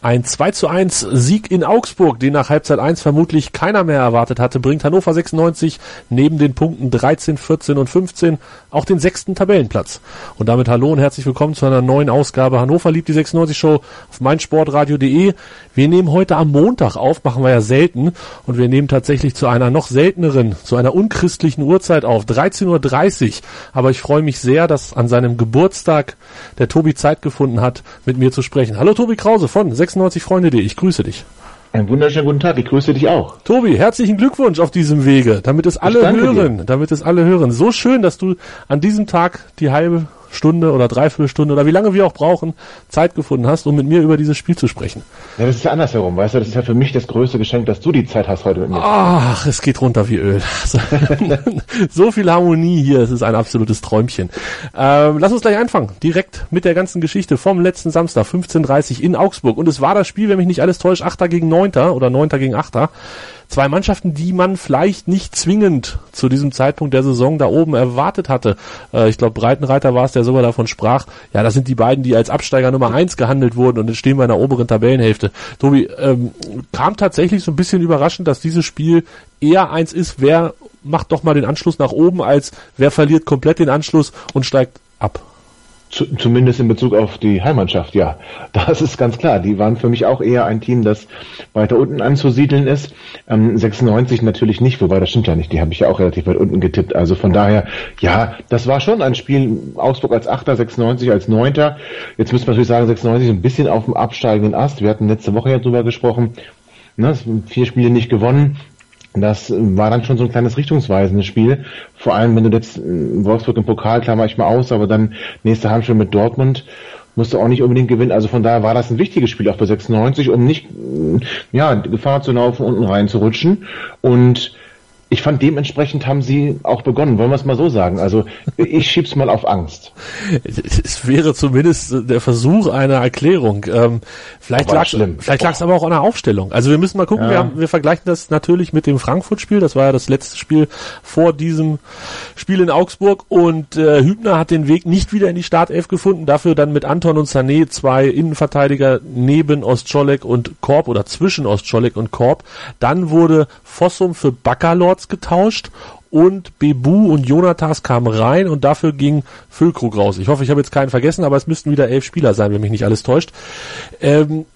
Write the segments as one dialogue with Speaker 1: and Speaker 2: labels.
Speaker 1: Ein 2 zu 1 Sieg in Augsburg, den nach Halbzeit 1 vermutlich keiner mehr erwartet hatte, bringt Hannover 96 neben den Punkten 13, 14 und 15 auch den sechsten Tabellenplatz. Und damit hallo und herzlich willkommen zu einer neuen Ausgabe Hannover liebt die 96 Show auf meinsportradio.de. Wir nehmen heute am Montag auf, machen wir ja selten und wir nehmen tatsächlich zu einer noch selteneren, zu einer unchristlichen Uhrzeit auf, 13.30 Uhr. Aber ich freue mich sehr, dass an seinem Geburtstag der Tobi Zeit gefunden hat, mit mir zu sprechen. Hallo Tobi Krause von 96freunde.de. Ich grüße dich.
Speaker 2: Einen wunderschönen guten Tag, ich grüße dich auch.
Speaker 1: Tobi, herzlichen Glückwunsch auf diesem Wege, damit es alle hören, dir. damit es alle hören. So schön, dass du an diesem Tag die halbe Stunde oder Dreiviertelstunde oder wie lange wir auch brauchen, Zeit gefunden hast, um mit mir über dieses Spiel zu sprechen.
Speaker 2: Ja, das ist ja andersherum, weißt du, das ist ja für mich das größte Geschenk, dass du die Zeit hast heute mit mir.
Speaker 1: Ach, es geht runter wie Öl. so viel Harmonie hier, es ist ein absolutes Träumchen. Ähm, lass uns gleich anfangen, direkt mit der ganzen Geschichte vom letzten Samstag, 15.30 in Augsburg. Und es war das Spiel, wenn mich nicht alles täuscht, Achter gegen Neunter oder Neunter gegen Achter zwei Mannschaften, die man vielleicht nicht zwingend zu diesem Zeitpunkt der Saison da oben erwartet hatte. Äh, ich glaube, Breitenreiter war es, der sogar davon sprach, ja, das sind die beiden, die als Absteiger Nummer eins gehandelt wurden und jetzt stehen wir in der oberen Tabellenhälfte. Tobi, ähm, kam tatsächlich so ein bisschen überraschend, dass dieses Spiel eher eins ist, wer macht doch mal den Anschluss nach oben, als wer verliert komplett den Anschluss und steigt ab.
Speaker 2: Zumindest in Bezug auf die Heimmannschaft, ja. Das ist ganz klar. Die waren für mich auch eher ein Team, das weiter unten anzusiedeln ist. Ähm, 96 natürlich nicht, wobei das stimmt ja nicht. Die habe ich ja auch relativ weit unten getippt. Also von daher, ja, das war schon ein Spiel. Augsburg als Achter, 96 als Neunter. Jetzt müssen wir natürlich sagen, 96 ein bisschen auf dem absteigenden Ast. Wir hatten letzte Woche ja drüber gesprochen. Ne, vier Spiele nicht gewonnen. Das war dann schon so ein kleines richtungsweisendes Spiel. Vor allem, wenn du jetzt äh, Wolfsburg im Pokal, ich mal aus, aber dann nächste Heimspiel mit Dortmund musst du auch nicht unbedingt gewinnen. Also von daher war das ein wichtiges Spiel auch für 96, um nicht, äh, ja, Gefahr zu laufen, unten reinzurutschen. Und ich fand dementsprechend haben sie auch begonnen, wollen wir es mal so sagen. Also ich schieb's mal auf Angst.
Speaker 1: Es wäre zumindest der Versuch einer Erklärung. Ähm, vielleicht lag vielleicht lag es aber auch an der Aufstellung. Also wir müssen mal gucken, ja. wir, haben, wir vergleichen das natürlich mit dem Frankfurt-Spiel. Das war ja das letzte Spiel vor diesem Spiel in Augsburg und äh, Hübner hat den Weg nicht wieder in die Startelf gefunden. Dafür dann mit Anton und Sané zwei Innenverteidiger neben Ostscholek und Korb oder zwischen Ostscholek und Korb. Dann wurde Fossum für Baccalord Edwards getauscht und Bebu und Jonatas kamen rein und dafür ging Füllkrug raus. Ich hoffe, ich habe jetzt keinen vergessen, aber es müssten wieder elf Spieler sein, wenn mich nicht alles täuscht. Ähm,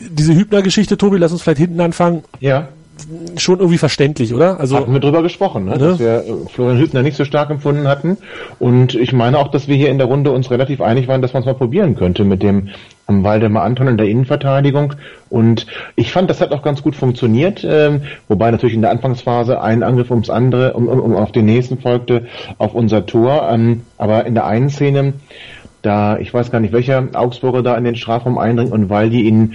Speaker 1: diese Hübner-Geschichte, Tobi, lass uns vielleicht hinten anfangen.
Speaker 2: Ja
Speaker 1: schon irgendwie verständlich, oder?
Speaker 2: Also hatten wir drüber gesprochen, ne? ne? dass wir Florian Hübner nicht so stark empfunden hatten. Und ich meine auch, dass wir hier in der Runde uns relativ einig waren, dass man es mal probieren könnte mit dem Waldemar Anton in der Innenverteidigung. Und ich fand, das hat auch ganz gut funktioniert, ähm, wobei natürlich in der Anfangsphase ein Angriff ums andere, um, um, um auf den nächsten folgte, auf unser Tor. Ähm, aber in der einen Szene, da, ich weiß gar nicht, welcher Augsburger da in den Strafraum eindringt und weil die ihn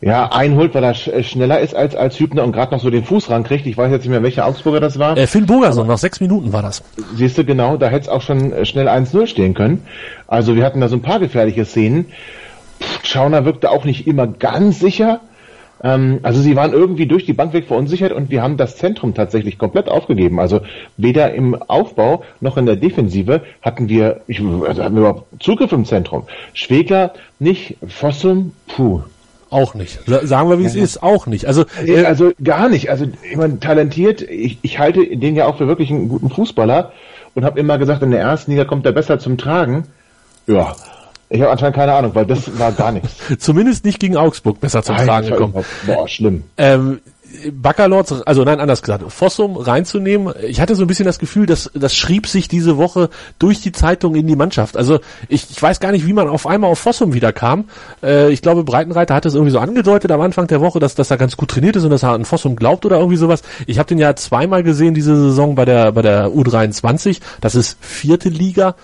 Speaker 2: ja, einholt, weil er äh, schneller ist als, als Hübner und gerade noch so den Fuß rankriegt. Ich weiß jetzt nicht mehr, welcher Augsburger das war.
Speaker 1: Äh, Finn Burgerson, nach sechs Minuten war das.
Speaker 2: Siehst du, genau, da hätte es auch schon äh, schnell 1-0 stehen können. Also wir hatten da so ein paar gefährliche Szenen. Pff, Schauner wirkte auch nicht immer ganz sicher. Ähm, also sie waren irgendwie durch die Bank weg verunsichert und wir haben das Zentrum tatsächlich komplett aufgegeben. Also weder im Aufbau noch in der Defensive hatten wir, ich, also hatten wir überhaupt Zugriff im Zentrum. Schwegler nicht, Fossum, puh.
Speaker 1: Auch nicht. Sagen wir, wie es ist, auch nicht. Also,
Speaker 2: äh, also gar nicht. Also ich meine, talentiert, ich, ich halte den ja auch für wirklich einen guten Fußballer und habe immer gesagt, in der ersten Liga kommt er besser zum Tragen. Ja, ich habe anscheinend keine Ahnung, weil das war gar nichts.
Speaker 1: Zumindest nicht gegen Augsburg besser zum Tragen gekommen.
Speaker 2: Boah, schlimm.
Speaker 1: Ähm, Baccalords, also nein, anders gesagt, Fossum reinzunehmen. Ich hatte so ein bisschen das Gefühl, dass das schrieb sich diese Woche durch die Zeitung in die Mannschaft. Also ich, ich weiß gar nicht, wie man auf einmal auf Fossum wieder kam. Äh, ich glaube, Breitenreiter hat es irgendwie so angedeutet am Anfang der Woche, dass, dass er ganz gut trainiert ist und dass er an Fossum glaubt oder irgendwie sowas. Ich habe den ja zweimal gesehen diese Saison bei der bei der U23. Das ist vierte Liga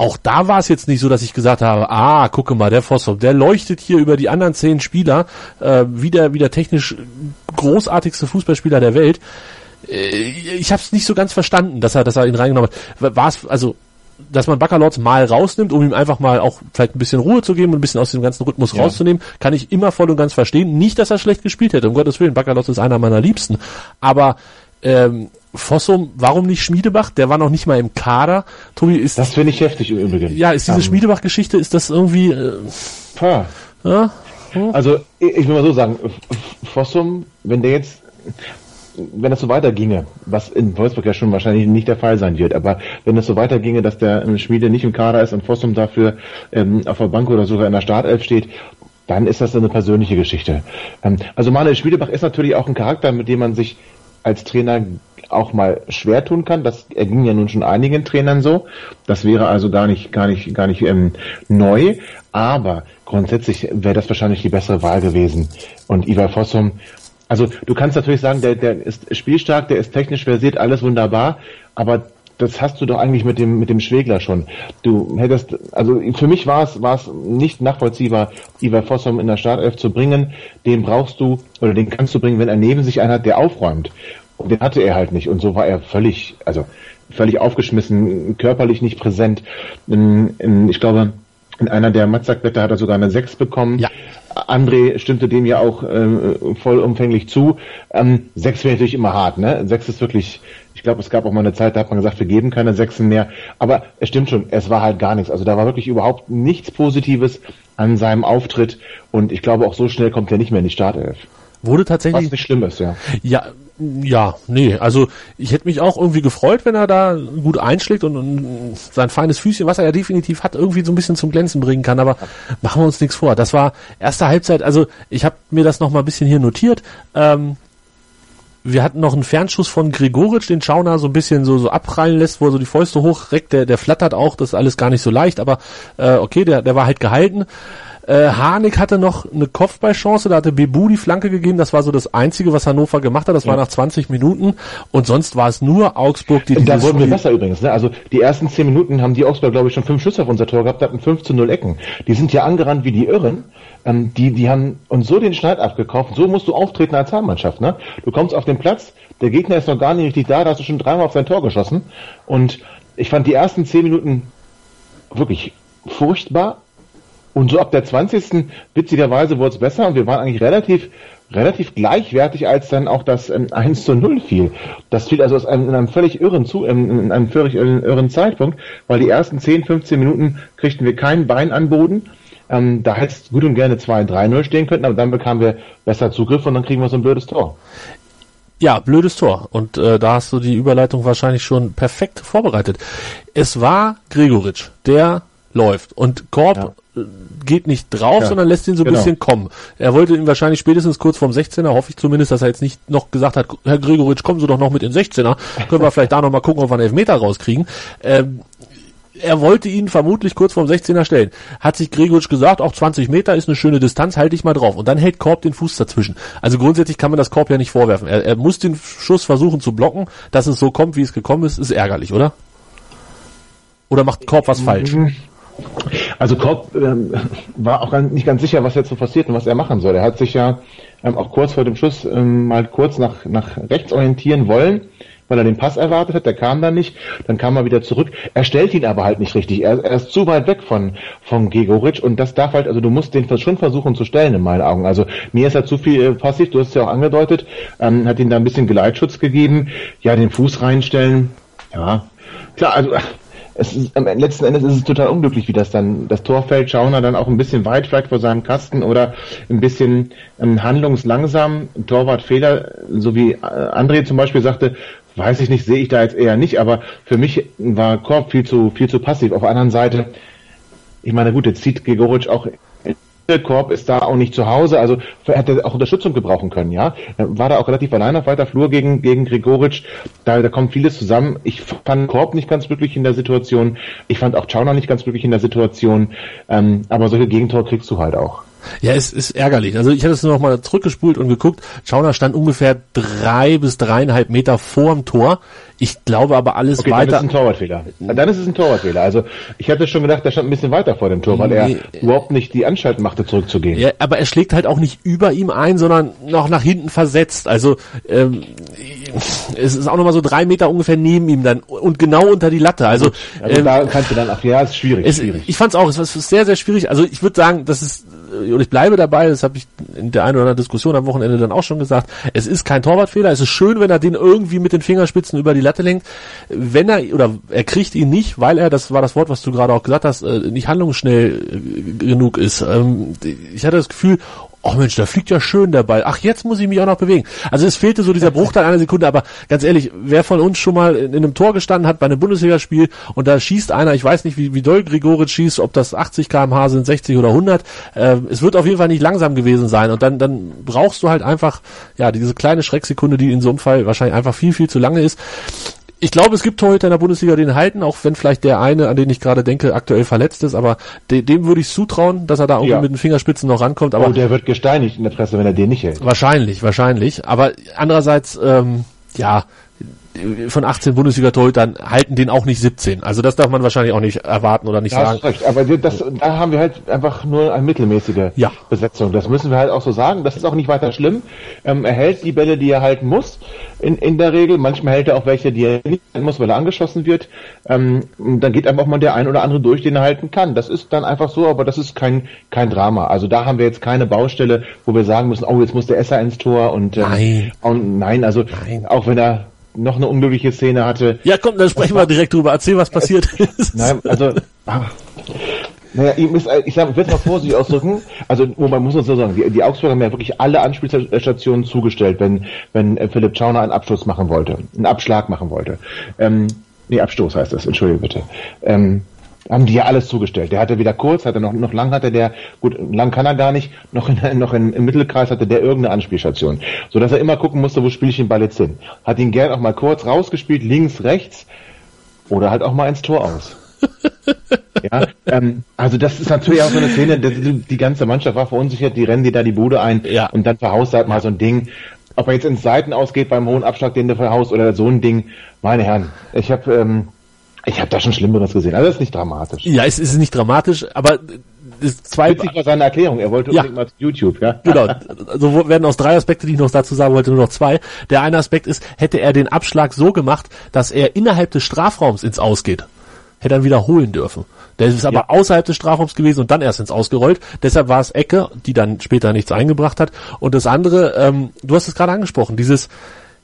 Speaker 1: auch da war es jetzt nicht so, dass ich gesagt habe, ah, gucke mal, der Fossum, der leuchtet hier über die anderen zehn Spieler, äh, wie, der, wie der technisch großartigste Fußballspieler der Welt. Äh, ich habe es nicht so ganz verstanden, dass er, dass er ihn reingenommen hat. War es, also dass man Baccalords mal rausnimmt, um ihm einfach mal auch vielleicht ein bisschen Ruhe zu geben und ein bisschen aus dem ganzen Rhythmus ja. rauszunehmen, kann ich immer voll und ganz verstehen. Nicht, dass er schlecht gespielt hätte, um Gottes Willen, Baccalords ist einer meiner Liebsten. Aber Ähm, Fossum, warum nicht Schmiedebach? Der war noch nicht mal im Kader. Tobi, ist
Speaker 2: das finde ich heftig im Übrigen.
Speaker 1: Ja, ist diese um, Schmiedebach-Geschichte, ist das irgendwie? Äh,
Speaker 2: ja? Also ich will mal so sagen, Fossum, wenn der jetzt wenn das so weiterginge, was in Wolfsburg ja schon wahrscheinlich nicht der Fall sein wird, aber wenn es so weiterginge, dass der Schmiede nicht im Kader ist und Fossum dafür ähm, auf der Bank oder sogar in der Startelf steht, dann ist das eine persönliche Geschichte. Ähm, also Manuel Schmiedebach ist natürlich auch ein Charakter, mit dem man sich als Trainer auch mal schwer tun kann. Das erging ja nun schon einigen Trainern so. Das wäre also gar nicht, gar nicht, gar nicht ähm, neu. Aber grundsätzlich wäre das wahrscheinlich die bessere Wahl gewesen. Und Ivar Fossum, also du kannst natürlich sagen, der, der ist spielstark, der ist technisch versiert, alles wunderbar, aber das hast du doch eigentlich mit dem mit dem Schwegler schon. Du hättest, also für mich war es war es nicht nachvollziehbar, Ivar Fossum in der Startelf zu bringen. Den brauchst du oder den kannst du bringen, wenn er neben sich einen hat, der aufräumt. Und den hatte er halt nicht. Und so war er völlig, also völlig aufgeschmissen, körperlich nicht präsent. Ich glaube, in einer der Matzakblätter hat er sogar eine 6 bekommen. Ja. André stimmte dem ja auch äh, vollumfänglich zu. Ähm, 6 wäre natürlich immer hart, ne? 6 ist wirklich, ich glaube, es gab auch mal eine Zeit, da hat man gesagt, wir geben keine Sechsen mehr. Aber es stimmt schon, es war halt gar nichts. Also da war wirklich überhaupt nichts Positives an seinem Auftritt. Und ich glaube, auch so schnell kommt er nicht mehr in die Startelf.
Speaker 1: Wurde tatsächlich.
Speaker 2: Was nicht schlimm ist, ja.
Speaker 1: Ja, ja, nee, also ich hätte mich auch irgendwie gefreut, wenn er da gut einschlägt und, und, sein feines Füßchen, was er ja definitiv hat, irgendwie so ein bisschen zum Glänzen bringen kann, aber machen wir uns nichts vor. Das war erste Halbzeit, also ich habe mir das noch mal ein bisschen hier notiert. Ähm, wir hatten noch einen Fernschuss von Gregoritsch, den Schauner so ein bisschen so, so abprallen lässt, wo er so die Fäuste hochreckt, der, der flattert auch, das ist alles gar nicht so leicht, aber äh, okay, der, der war halt gehalten. Äh, Harnik hatte noch eine Kopfballchance, da hatte Bebu die Flanke gegeben, das war so das Einzige, was Hannover gemacht hat, das ja. war nach 20 Minuten und sonst war es nur Augsburg,
Speaker 2: die Da wurden wir besser übrigens, ne? also die ersten 10 Minuten haben die Augsburg, glaube ich, schon fünf Schüsse auf unser Tor gehabt, hatten 5 zu 0 Ecken. Die sind ja angerannt wie die Irren, ähm, die, die haben uns so den Schneid abgekauft, so musst du auftreten als Heimmannschaft, ne? Du kommst auf den Platz, der Gegner ist noch gar nicht richtig da, da hast du schon dreimal auf sein Tor geschossen und ich fand die ersten 10 Minuten wirklich furchtbar und so ab der 20. witzigerweise wurde es besser und wir waren eigentlich relativ relativ gleichwertig, als dann auch das ähm, 1 zu 0 fiel. Das fiel also aus einem, in einem völlig irren zu, ähm, in einem völlig irren Zeitpunkt, weil die ersten 10, 15 Minuten kriegten wir kein Bein an Boden. Ähm, da hätte es gut und gerne 2-3-0 stehen können, aber dann bekamen wir besser Zugriff und dann kriegen wir so ein blödes Tor.
Speaker 1: Ja, blödes Tor. Und äh, da hast du die Überleitung wahrscheinlich schon perfekt vorbereitet. Es war Gregoritsch, der läuft. Und Korb ja geht nicht drauf, ja, sondern lässt ihn so ein genau. bisschen kommen. Er wollte ihn wahrscheinlich spätestens kurz vorm 16er, hoffe ich zumindest, dass er jetzt nicht noch gesagt hat, Herr Gregoritsch, kommen Sie doch noch mit in 16er. Können wir vielleicht da noch mal gucken, ob wir einen Elfmeter rauskriegen. Ähm, er wollte ihn vermutlich kurz vorm 16er stellen. Hat sich Gregoritsch gesagt, auch 20 Meter ist eine schöne Distanz, halte ich mal drauf. Und dann hält Korb den Fuß dazwischen. Also grundsätzlich kann man das Korb ja nicht vorwerfen. Er, er muss den Schuss versuchen zu blocken. Dass es so kommt, wie es gekommen ist, ist ärgerlich, oder? Oder macht Korb was falsch?
Speaker 2: Also Korb ähm, war auch nicht ganz sicher, was jetzt so passiert und was er machen soll. Er hat sich ja ähm, auch kurz vor dem Schuss ähm, mal kurz nach, nach rechts orientieren wollen, weil er den Pass erwartet hat. Der kam dann nicht. Dann kam er wieder zurück. Er stellt ihn aber halt nicht richtig. Er, er ist zu weit weg von, von Gegoric und das darf halt, also du musst den schon versuchen zu stellen in meinen Augen. Also mir ist er zu viel äh, passiv, du hast es ja auch angedeutet, ähm, hat ihm da ein bisschen Geleitschutz gegeben. Ja, den Fuß reinstellen. Ja, klar, also es ist, am letzten Endes ist es total unglücklich, wie das dann, das Tor fällt, Schauner dann auch ein bisschen weit vielleicht vor seinem Kasten oder ein bisschen ähm, handlungslangsam, Torwartfehler, so wie äh, André zum Beispiel sagte, weiß ich nicht, sehe ich da jetzt eher nicht, aber für mich war Korb viel zu, viel zu passiv. Auf der anderen Seite, ich meine, gut, jetzt zieht Gregoric auch Korb ist da auch nicht zu Hause, also hätte auch Unterstützung gebrauchen können, ja. War da auch relativ allein auf weiter Flur gegen, gegen Gregoritsch. Da, da kommt vieles zusammen. Ich fand Korb nicht ganz glücklich in der Situation. Ich fand auch Chauner nicht ganz glücklich in der Situation. Ähm, aber solche Gegentore kriegst du halt auch.
Speaker 1: Ja, es ist ärgerlich. Also ich hatte es nur noch mal zurückgespult und geguckt. Schauner stand ungefähr drei bis dreieinhalb Meter vorm Tor Ich glaube aber alles
Speaker 2: Okay,
Speaker 1: weiter.
Speaker 2: dann ist es ein Torwartfehler. Dann ist es ein Torwartfehler. Also ich hatte schon gedacht, der stand ein bisschen weiter vor dem Tor, weil er
Speaker 1: Nee.
Speaker 2: überhaupt nicht die Anstalten machte, zurückzugehen.
Speaker 1: Ja, aber er schlägt halt auch nicht über ihm ein, sondern noch nach hinten versetzt. Also ähm, es ist auch nochmal so drei Meter ungefähr neben ihm dann und genau unter die Latte. Also,
Speaker 2: Also
Speaker 1: ähm,
Speaker 2: da kannst du dann, ach ja, ist schwierig,
Speaker 1: es,
Speaker 2: schwierig.
Speaker 1: ich fand es auch, es ist sehr, sehr schwierig. Also ich würde sagen, das ist, äh, und ich bleibe dabei, das habe ich in der einen oder anderen Diskussion am Wochenende dann auch schon gesagt, es ist kein Torwartfehler, es ist schön, wenn er den irgendwie mit den Fingerspitzen über die Latte lenkt. Wenn er, oder er kriegt ihn nicht, weil er, das war das Wort, was du gerade auch gesagt hast, äh, nicht handlungsschnell äh, genug ist. Ähm, ich hatte das Gefühl, Oh Mensch, da fliegt ja schön der Ball. Ach, jetzt muss ich mich auch noch bewegen. Also es fehlte so dieser Bruchteil einer Sekunde, aber ganz ehrlich, wer von uns schon mal in, in einem Tor gestanden hat bei einem Bundesligaspiel und da schießt einer, ich weiß nicht, wie, wie doll Gregoritsch schießt, ob das 80 kmh sind, 60 oder 100, ähm, es wird auf jeden Fall nicht langsam gewesen sein und dann, dann brauchst du halt einfach, ja, diese kleine Schrecksekunde, die in so einem Fall wahrscheinlich einfach viel, viel zu lange ist. Ich glaube, es gibt Torhüter in der Bundesliga, den halten, auch wenn vielleicht der eine, an den ich gerade denke, aktuell verletzt ist, aber de dem würde ich zutrauen, dass er da irgendwie
Speaker 2: Ja.
Speaker 1: mit den Fingerspitzen noch rankommt, aber
Speaker 2: oh, der wird gesteinigt in der Presse, wenn er den nicht hält.
Speaker 1: Wahrscheinlich, wahrscheinlich. Aber andererseits, ähm, ja, von 18 Bundesliga-Torhütern halten den auch nicht 17. Also das darf man wahrscheinlich auch nicht erwarten oder nicht
Speaker 2: hast
Speaker 1: sagen.
Speaker 2: recht, aber das, da haben wir halt einfach nur eine mittelmäßige
Speaker 1: Ja.
Speaker 2: Besetzung. Das müssen wir halt auch so sagen. Das ist auch nicht weiter schlimm. Ähm, er hält die Bälle, die er halten muss, in, in der Regel. Manchmal hält er auch welche, die er nicht halten muss, weil er angeschossen wird. Ähm, dann geht einfach mal der ein oder andere durch, den er halten kann. Das ist dann einfach so, aber das ist kein, kein Drama. Also da haben wir jetzt keine Baustelle, wo wir sagen müssen, oh, jetzt muss der Esser ins Tor und, ähm,
Speaker 1: Nein.
Speaker 2: und nein, also
Speaker 1: Nein.
Speaker 2: auch wenn er noch eine unglückliche Szene hatte,
Speaker 1: Ja, komm, dann sprechen wir direkt drüber. Erzähl, was passiert ist.
Speaker 2: Nein, also, ah, naja, ich, muss, ich sag, ich will es mal vorsichtig ausdrücken. Also, wobei muss man so sagen, die, die Augsburger haben ja wirklich alle Anspielstationen zugestellt, wenn, wenn äh, Philipp Schauner einen Abschluss machen wollte, einen Abschlag machen wollte. Ähm, nee, Abstoß heißt das, entschuldige bitte. Ähm, haben die ja alles zugestellt. Der hatte wieder kurz, hatte noch, noch lang hatte der, gut, lang kann er gar nicht, noch in, noch in, im Mittelkreis hatte der irgendeine Anspielstation. So dass er immer gucken musste, wo spiele ich den Ball jetzt hin. Hat ihn gern auch mal kurz rausgespielt, links, rechts, oder halt auch mal ins Tor aus. ja, ähm, also das ist natürlich auch so eine Szene, die, ganze Mannschaft war verunsichert, die rennen die da die Bude ein
Speaker 1: Ja.
Speaker 2: und dann verhaust halt mal so ein Ding. Ob er jetzt ins Seiten ausgeht beim hohen Abschlag, den du verhaust oder so ein Ding, meine Herren, ich habe ähm, ich habe da schon Schlimmeres gesehen. Also das ist nicht dramatisch.
Speaker 1: Ja, es ist nicht dramatisch, aber es zwei,
Speaker 2: Witzig war seine Erklärung. Er wollte
Speaker 1: Ja.
Speaker 2: unbedingt mal zu YouTube, ja.
Speaker 1: Genau. So werden aus drei Aspekte, die ich noch dazu sagen wollte, nur noch zwei. Der eine Aspekt ist, hätte er den Abschlag so gemacht, dass er innerhalb des Strafraums ins Ausgeht, hätte er wiederholen dürfen. Der ist aber
Speaker 2: Ja.
Speaker 1: außerhalb des Strafraums gewesen und dann erst ins Ausgerollt. Deshalb war es Ecke, die dann später nichts eingebracht hat. Und das andere, ähm, du hast es gerade angesprochen, dieses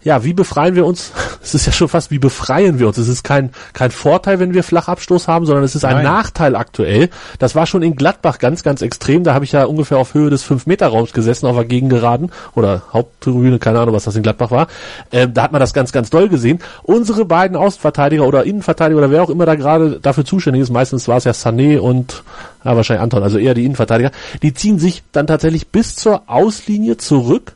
Speaker 1: ja, wie befreien wir uns? Es ist ja schon fast, wie befreien wir uns? Es ist kein, kein Vorteil, wenn wir Flachabstoß haben, sondern es ist ein
Speaker 2: Nein.
Speaker 1: Nachteil aktuell. Das war schon in Gladbach ganz, ganz extrem. Da habe ich ja ungefähr auf Höhe des 5-Meter-Raums gesessen, auf der Gegengeraden oder Haupttribüne, keine Ahnung, was das in Gladbach war. Ähm, da hat man das ganz, ganz doll gesehen. Unsere beiden Außenverteidiger oder Innenverteidiger oder wer auch immer da gerade dafür zuständig ist, meistens war es ja Sané und ja, wahrscheinlich Anton, also eher die Innenverteidiger, die ziehen sich dann tatsächlich bis zur Auslinie zurück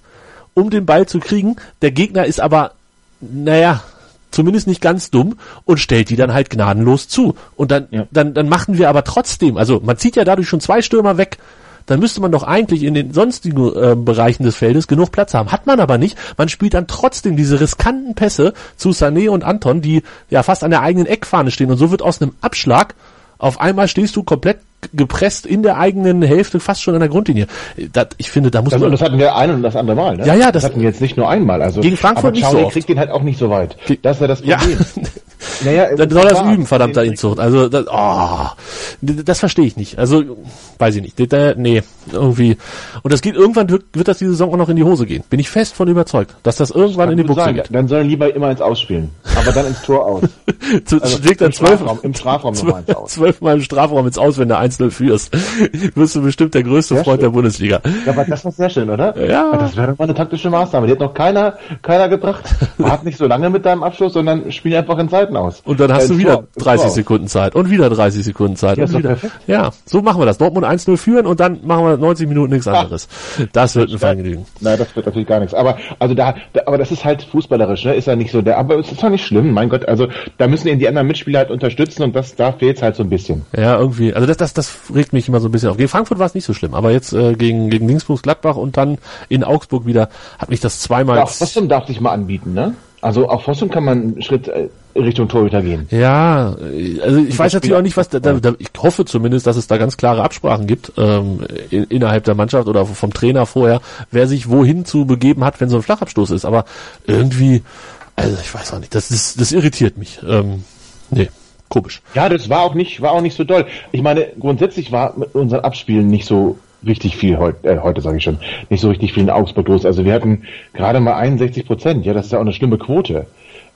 Speaker 1: um den Ball zu kriegen. Der Gegner ist aber, naja, zumindest nicht ganz dumm und stellt die dann halt gnadenlos zu. Und dann,
Speaker 2: Ja.
Speaker 1: dann, dann machen wir aber trotzdem, also man zieht ja dadurch schon zwei Stürmer weg. Dann müsste man doch eigentlich in den sonstigen äh, Bereichen des Feldes genug Platz haben. Hat man aber nicht. Man spielt dann trotzdem diese riskanten Pässe zu Sané und Anton, die ja fast an der eigenen Eckfahne stehen. Und so wird aus einem Abschlag auf einmal stehst du komplett gepresst in der eigenen Hälfte, fast schon an der Grundlinie. Das, ich finde, da muss
Speaker 2: Das,
Speaker 1: man...
Speaker 2: das hatten wir ein und das andere Mal, ne?
Speaker 1: Ja, ja, das-
Speaker 2: hatten wir jetzt nicht nur einmal. Also,
Speaker 1: Gegen Frankfurt
Speaker 2: aber
Speaker 1: nicht so oft.
Speaker 2: kriegt den halt auch nicht so weit. Das ist ja das
Speaker 1: Ja.
Speaker 2: Naja,
Speaker 1: Dann soll er es üben, verdammter Inzucht. Also, das, oh, das verstehe ich nicht. Also, weiß ich nicht. Da- Nee, irgendwie. Und das geht irgendwann, wird, wird das die Saison auch noch in die Hose gehen. Bin ich fest von überzeugt, dass das irgendwann in die Buchse geht.
Speaker 2: Dann soll er lieber immer ins Ausspielen. Aber dann ins Tor aus.
Speaker 1: Zu,
Speaker 2: Also
Speaker 1: schlägt dann
Speaker 2: im
Speaker 1: zwölf,
Speaker 2: Strafraum, im Strafraum nochmal ins Aus.
Speaker 1: zwölfmal im Strafraum ins Aus, wenn du 1-0 führst. Wirst du bestimmt der größte
Speaker 2: Sehr
Speaker 1: Freund
Speaker 2: schön.
Speaker 1: der Bundesliga.
Speaker 2: Ja, aber das war sehr schön, oder?
Speaker 1: Ja.
Speaker 2: Das wäre doch mal eine taktische Maßnahme. Die hat noch keiner, keiner gebracht. Wart nicht so lange mit deinem Abschluss, sondern spiel einfach in Seiten aus.
Speaker 1: Und dann hast
Speaker 2: Äh,
Speaker 1: du wieder
Speaker 2: Tor, ins
Speaker 1: 30
Speaker 2: Tor.
Speaker 1: Sekunden Zeit und wieder 30 Sekunden Zeit
Speaker 2: Ja,
Speaker 1: und wieder. Ja, so machen wir das. Dortmund 1-0 führen und dann machen wir 90 Minuten nichts anderes. Das wird ein Vergnügen.
Speaker 2: Nein, das wird natürlich gar nichts. Aber also da, da aber das ist halt fußballerisch, ne? Ist ja nicht so der. Aber es ist doch nicht schlimm, mein Gott. Also da müssen ihn die anderen Mitspieler halt unterstützen und das da fehlt's halt so ein bisschen.
Speaker 1: Ja, irgendwie. Also das, das, das regt mich immer so ein bisschen auf. Gegen Frankfurt war es nicht so schlimm, aber jetzt äh, gegen gegen Dingsburg Gladbach und dann in Augsburg wieder hat mich das zweimal.
Speaker 2: Auch Boston darf sich mal anbieten, ne? Also auch Fossum kann man einen Schritt äh, Richtung Torhüter gehen.
Speaker 1: Ja, also ich weiß natürlich auch nicht, was da, da, da, ich hoffe zumindest, dass es da ganz klare Absprachen gibt ähm, in, innerhalb der Mannschaft oder vom Trainer vorher, wer sich wohin zu begeben hat, wenn so ein Flachabstoß ist. Aber irgendwie, also ich weiß auch nicht, das, das, das irritiert mich. Ähm, nee, komisch.
Speaker 2: Ja, das war auch nicht, war auch nicht so doll. Ich meine, grundsätzlich war mit unseren Abspielen nicht so richtig viel heute, äh, heute sage ich schon, nicht so richtig viel in Augsburg los. Also wir hatten gerade mal 61 Prozent. Ja, das ist ja auch eine schlimme Quote.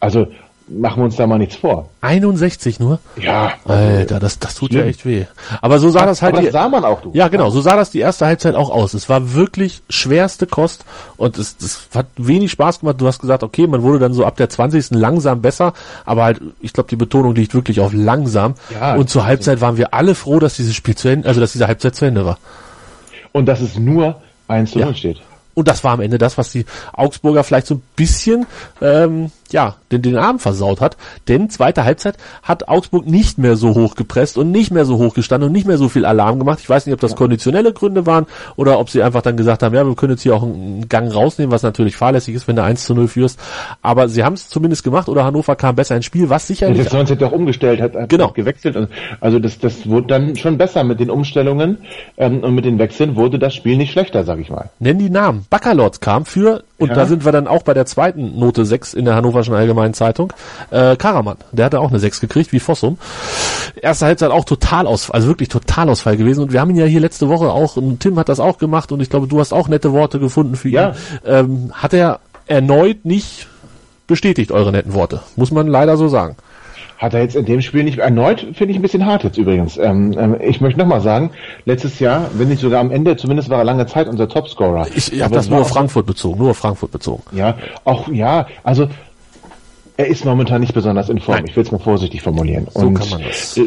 Speaker 2: Also machen wir uns da mal nichts vor.
Speaker 1: 61 nur?
Speaker 2: Ja.
Speaker 1: Alter, das, das tut schlimm. ja echt weh. Aber so sah das halt.
Speaker 2: Aber das sah man auch, du.
Speaker 1: Ja, genau, so sah das die erste Halbzeit auch aus. Es war wirklich schwerste Kost und es, es hat wenig Spaß gemacht. Du hast gesagt, okay, man wurde dann so ab der 20. langsam besser, aber halt, ich glaube, die Betonung liegt wirklich auf langsam. Ja, und zur Halbzeit waren wir alle froh, dass dieses Spiel zu Ende, also dass diese Halbzeit zu Ende war.
Speaker 2: Und dass es nur 1 zu 0 ja. steht.
Speaker 1: Und das war am Ende das, was die Augsburger vielleicht so ein bisschen ähm, ja, den, den Abend versaut hat. Denn zweite Halbzeit hat Augsburg nicht mehr so hoch gepresst und nicht mehr so hoch gestanden und nicht mehr so viel Alarm gemacht. Ich weiß nicht, ob das konditionelle Gründe waren oder ob sie einfach dann gesagt haben, ja, wir können jetzt hier auch einen Gang rausnehmen, was natürlich fahrlässig ist, wenn du 1 zu 0 führst. Aber sie haben es zumindest gemacht oder Hannover kam besser ins Spiel, was sicherlich...
Speaker 2: Das 19 auch umgestellt, hat, hat genau. gewechselt. Also das, das wurde dann schon besser mit den Umstellungen ähm, und mit den Wechseln wurde das Spiel nicht schlechter, sag ich mal.
Speaker 1: Nenn die Namen. Baccalords kam für und ja. da sind wir dann auch bei der zweiten Note 6 in der Hannoverschen Allgemeinen Zeitung. Äh, Karaman, der hatte auch eine 6 gekriegt, wie Fossum. Erste Halbzeit auch total aus, also wirklich total Ausfall gewesen. Und wir haben ihn ja hier letzte Woche auch, und Tim hat das auch gemacht und ich glaube, du hast auch nette Worte gefunden für
Speaker 2: ja.
Speaker 1: ihn. Ähm, hat er erneut nicht bestätigt, eure netten Worte. Muss man leider so sagen.
Speaker 2: Hat er jetzt in dem Spiel nicht erneut, finde ich ein bisschen hart jetzt übrigens. Ähm, ähm, ich möchte nochmal sagen, letztes Jahr, wenn nicht sogar am Ende, zumindest war er lange Zeit unser Topscorer.
Speaker 1: Ich, ich habe das nur auf Frankfurt bezogen, nur auf Frankfurt bezogen.
Speaker 2: Ja, auch ja, also er ist momentan nicht besonders in Form. Nein. Ich will es mal vorsichtig formulieren.
Speaker 1: So und kann man das. Äh,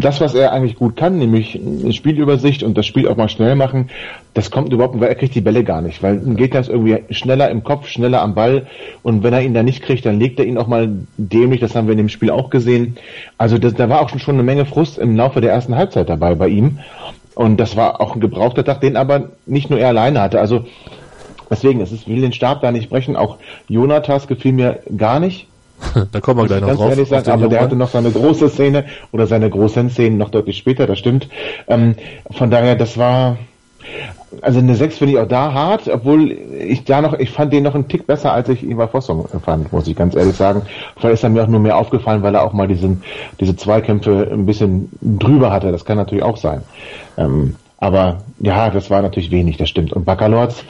Speaker 2: das, was er eigentlich gut kann, nämlich eine Spielübersicht und das Spiel auch mal schnell machen, das kommt überhaupt, weil er kriegt die Bälle gar nicht, weil ein Gegner ist irgendwie schneller im Kopf, schneller am Ball und wenn er ihn da nicht kriegt, dann legt er ihn auch mal dämlich. Das haben wir in dem Spiel auch gesehen. Also das, da war auch schon eine Menge Frust im Laufe der ersten Halbzeit dabei bei ihm. Und das war auch ein gebrauchter Tag, den aber nicht nur er alleine hatte. Also deswegen, es ist, will den Stab da nicht brechen. Auch Jonathas gefiel mir gar nicht
Speaker 1: da kommen wir gleich noch drauf.
Speaker 2: Sagen, aber der hatte noch seine große Szene oder seine großen Szenen noch deutlich später, das stimmt. Ähm, von daher, das war, also eine 6 finde ich auch da hart, obwohl ich da noch, ich fand den noch einen Tick besser, als ich Ivar Fossum fand, muss ich ganz ehrlich sagen. Vielleicht ist er mir auch nur mehr aufgefallen, weil er auch mal diesen, diese Zweikämpfe ein bisschen drüber hatte. Das kann natürlich auch sein. Ähm, aber ja, das war natürlich wenig, das stimmt. Und Baccalords,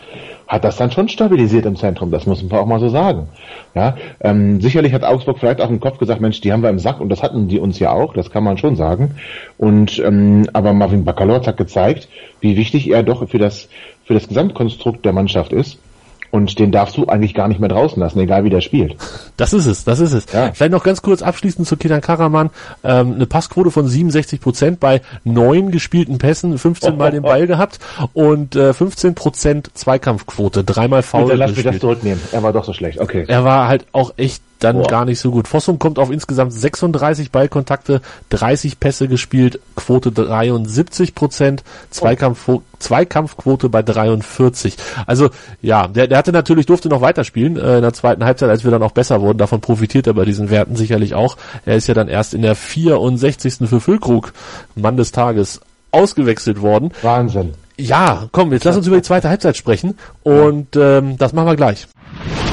Speaker 2: hat das dann schon stabilisiert im Zentrum. Das muss man auch mal so sagen. Ja, ähm, sicherlich hat Augsburg vielleicht auch im Kopf gesagt, Mensch, die haben wir im Sack und das hatten die uns ja auch. Das kann man schon sagen. Und ähm, aber Marvin Baccalords hat gezeigt, wie wichtig er doch für das für das Gesamtkonstrukt der Mannschaft ist. Und den darfst du eigentlich gar nicht mehr draußen lassen, egal wie der spielt.
Speaker 1: Das ist es, das ist es. Ja. Vielleicht noch ganz kurz abschließend zu Kinan Karaman. Ähm, eine Passquote von 67 Prozent bei neun gespielten Pässen, 15 Mal den Ball gehabt und äh, 15 Prozent Zweikampfquote, dreimal faul
Speaker 2: Bitte lass mich das zurücknehmen. Er war doch so schlecht, okay.
Speaker 1: Er war halt auch echt dann Boah. gar nicht so gut. Fossum kommt auf insgesamt 36 Ballkontakte, 30 Pässe gespielt, Quote 73 Prozent, Zweikampf, Zweikampfquote bei 43. Also ja, der, der hatte natürlich, durfte noch weiterspielen äh, in der zweiten Halbzeit, als wir dann auch besser wurden. Davon profitiert er bei diesen Werten sicherlich auch. Er ist ja dann erst in der 64. für Füllkrug, Mann des Tages, ausgewechselt worden.
Speaker 2: Wahnsinn.
Speaker 1: Ja, komm, jetzt lass uns über die zweite Halbzeit sprechen und ähm, das machen wir gleich.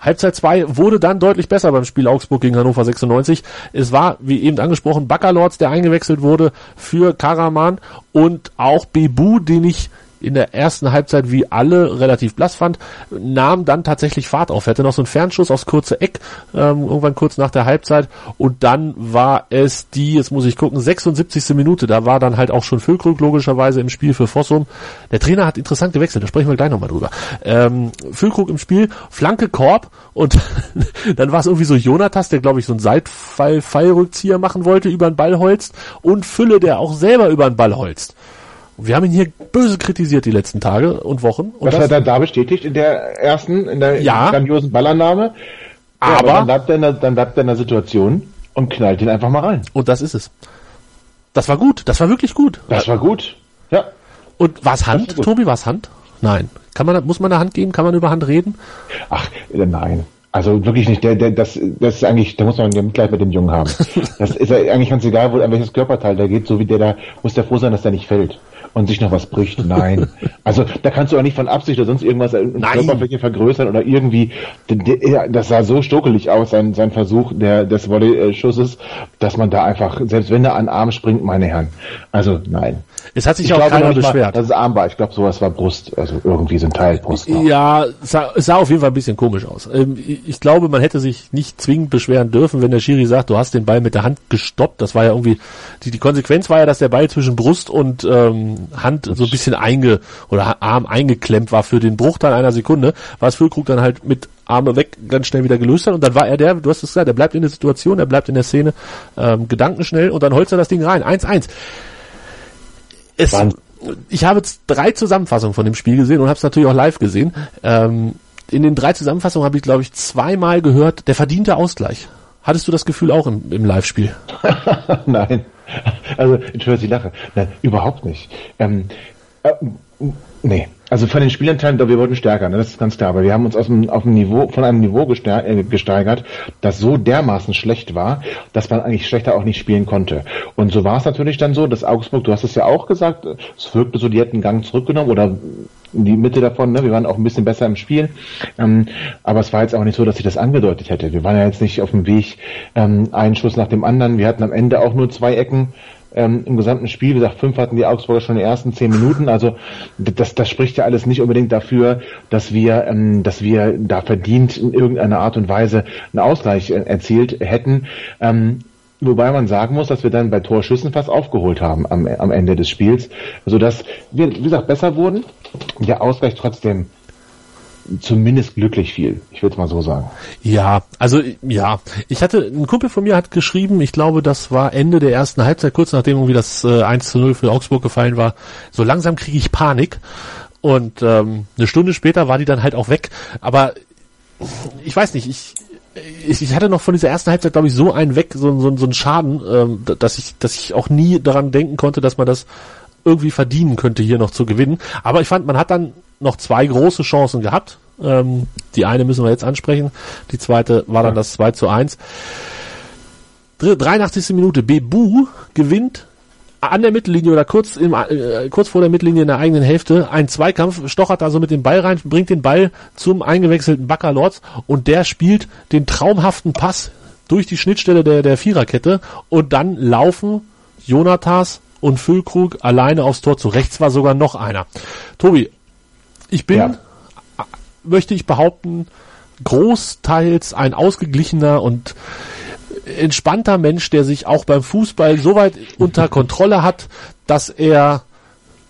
Speaker 1: Halbzeit 2 wurde dann deutlich besser beim Spiel Augsburg gegen Hannover 96. Es war, wie eben angesprochen, Baccalords, der eingewechselt wurde für Karaman und auch Bebu, den ich in der ersten Halbzeit wie alle relativ blass fand, nahm dann tatsächlich Fahrt auf. Er hatte noch so einen Fernschuss aufs kurze Eck, ähm, irgendwann kurz nach der Halbzeit und dann war es die, jetzt muss ich gucken, 76. Minute, da war dann halt auch schon Füllkrug logischerweise im Spiel für Fossum. Der Trainer hat interessant gewechselt, da sprechen wir gleich nochmal drüber. Ähm, Füllkrug im Spiel, Flanke Korb und dann war es irgendwie so Jonatas, der glaube ich so einen Seitfall-Fallrückzieher machen wollte, über den Ball holzt und Fülle, der auch selber über den Ball holzt. Wir haben ihn hier böse kritisiert die letzten Tage und Wochen. Und
Speaker 2: das, das hat er da bestätigt in der ersten, in der
Speaker 1: ja,
Speaker 2: grandiosen Ballannahme.
Speaker 1: Aber, ja, aber
Speaker 2: dann, bleibt er in der, dann bleibt er in der Situation und knallt ihn einfach mal rein.
Speaker 1: Und das ist es. Das war gut. Das war wirklich gut.
Speaker 2: Das war gut. Ja.
Speaker 1: Und war es Hand, Tobi? War es Hand? Nein. Kann man, muss man eine Hand geben? Kann man über Hand reden?
Speaker 2: Ach, äh, nein. Also wirklich nicht. Der, der, das, das ist eigentlich, da muss man ja Mitleid mit dem Jungen haben. Das ist eigentlich ganz egal, wo, an welches Körperteil der geht, so wie der da, muss der froh sein, dass der nicht fällt und sich noch was bricht. Nein. also da kannst du auch nicht von Absicht oder sonst irgendwas in Körperfläche vergrößern oder irgendwie. Das sah so stokelig aus, sein, sein Versuch der, des Volley-Schusses, dass man da einfach, selbst wenn er an Arm springt, meine Herren. Also nein.
Speaker 1: Es hat sich ich auch keiner beschwert.
Speaker 2: Mal, das ist Armbar. Ich glaube, sowas war Brust. Also irgendwie so ein Teil Brust.
Speaker 1: Noch. Ja, es sah, es sah auf jeden Fall ein bisschen komisch aus. Ähm, ich glaube, man hätte sich nicht zwingend beschweren dürfen, wenn der Schiri sagt, du hast den Ball mit der Hand gestoppt. Das war ja irgendwie, die, die Konsequenz war ja, dass der Ball zwischen Brust und ähm, Hand so ein bisschen einge, oder Arm eingeklemmt war für den Bruchteil einer Sekunde, was Füllkrug dann halt mit Arme weg ganz schnell wieder gelöst hat und dann war er der, du hast es gesagt, er bleibt in der Situation, er bleibt in der Szene, ähm, gedankenschnell und dann holzt er das Ding rein. 1-1 es, ich habe jetzt drei Zusammenfassungen von dem Spiel gesehen und habe es natürlich auch live gesehen. Ähm, in den drei Zusammenfassungen habe ich, glaube ich, zweimal gehört, der verdiente Ausgleich. Hattest du das Gefühl auch im, im Live-Spiel?
Speaker 2: Nein. Also, entschuldige die Lache. Nein, überhaupt nicht. Ähm, äh, nee. Also von den Spielanteilen, wir wollten stärker, ne? das ist ganz klar. Aber wir haben uns aus dem, auf dem Niveau, von einem Niveau äh, gesteigert, das so dermaßen schlecht war, dass man eigentlich schlechter auch nicht spielen konnte. Und so war es natürlich dann so, dass Augsburg, du hast es ja auch gesagt, es wirkte so, die hätten einen Gang zurückgenommen oder die Mitte davon, ne? wir waren auch ein bisschen besser im Spiel. Ähm, aber es war jetzt auch nicht so, dass ich das angedeutet hätte. Wir waren ja jetzt nicht auf dem Weg, ähm, einen Schuss nach dem anderen. Wir hatten am Ende auch nur zwei Ecken ähm, im gesamten Spiel. Wie gesagt, fünf hatten die Augsburger schon in den ersten zehn Minuten. Also das, das spricht ja alles nicht unbedingt dafür, dass wir, ähm, dass wir da verdient in irgendeiner Art und Weise einen Ausgleich äh, erzielt hätten. Ähm, Wobei man sagen muss, dass wir dann bei Torschüssen fast aufgeholt haben am, am Ende des Spiels, sodass wir, wie gesagt, besser wurden. Der Ausgleich trotzdem zumindest glücklich fiel. Ich würde es mal so sagen.
Speaker 1: Ja, also ja, ich hatte, ein Kumpel von mir hat geschrieben, ich glaube, das war Ende der ersten Halbzeit, kurz nachdem irgendwie das äh, 1 zu 0 für Augsburg gefallen war, so langsam kriege ich Panik. Und ähm, eine Stunde später war die dann halt auch weg. Aber ich weiß nicht, ich, ich, ich hatte noch von dieser ersten Halbzeit, glaube ich, so einen weg, so, so, so einen Schaden, ähm, dass ich, dass ich auch nie daran denken konnte, dass man das irgendwie verdienen könnte, hier noch zu gewinnen. Aber ich fand, man hat dann noch zwei große Chancen gehabt. Ähm, die eine müssen wir jetzt ansprechen. Die zweite war dann das 2 zu 1. 83. Minute. Bebu gewinnt an der Mittellinie oder kurz, im, äh, kurz vor der Mittellinie in der eigenen Hälfte ein Zweikampf, stochert also mit dem Ball rein, bringt den Ball zum eingewechselten Baccalords und der spielt den traumhaften Pass durch die Schnittstelle der, der Viererkette und dann laufen Jonathas und Füllkrug alleine aufs Tor zu. Rechts war sogar noch einer. Tobi, ich bin, ja. möchte ich behaupten, großteils ein ausgeglichener und entspannter Mensch, der sich auch beim Fußball so weit unter Kontrolle hat, dass er,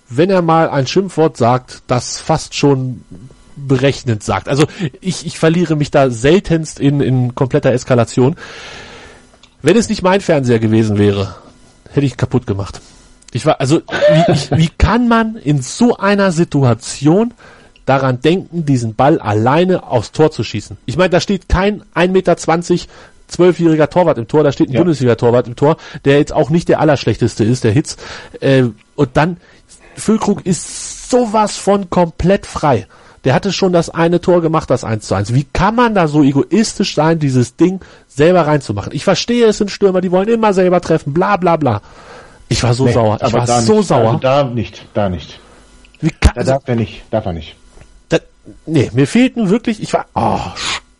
Speaker 1: wenn er mal ein Schimpfwort sagt, das fast schon berechnend sagt. Also ich, ich verliere mich da seltenst in, in kompletter Eskalation. Wenn es nicht mein Fernseher gewesen wäre, hätte ich kaputt gemacht. Ich war, also, wie, ich, wie kann man in so einer Situation daran denken, diesen Ball alleine aufs Tor zu schießen? Ich meine, da steht kein 1,20 Meter zwölfjähriger Torwart im Tor, da steht ein ja. Bundesliga-Torwart im Tor, der jetzt auch nicht der allerschlechteste ist, der Hitz. Äh, und dann, Füllkrug ist sowas von komplett frei. Der hatte schon das eine Tor gemacht, das 1 zu 1. Wie kann man da so egoistisch sein, dieses Ding selber reinzumachen? Ich verstehe, es sind Stürmer, die wollen immer selber treffen, bla bla bla. Ich war so nee, sauer. Ich war so
Speaker 2: nicht.
Speaker 1: sauer.
Speaker 2: Also da nicht, da nicht. Wie kann, da darf er nicht, darf er nicht.
Speaker 1: Da, nee, mir fehlten wirklich, ich war, oh,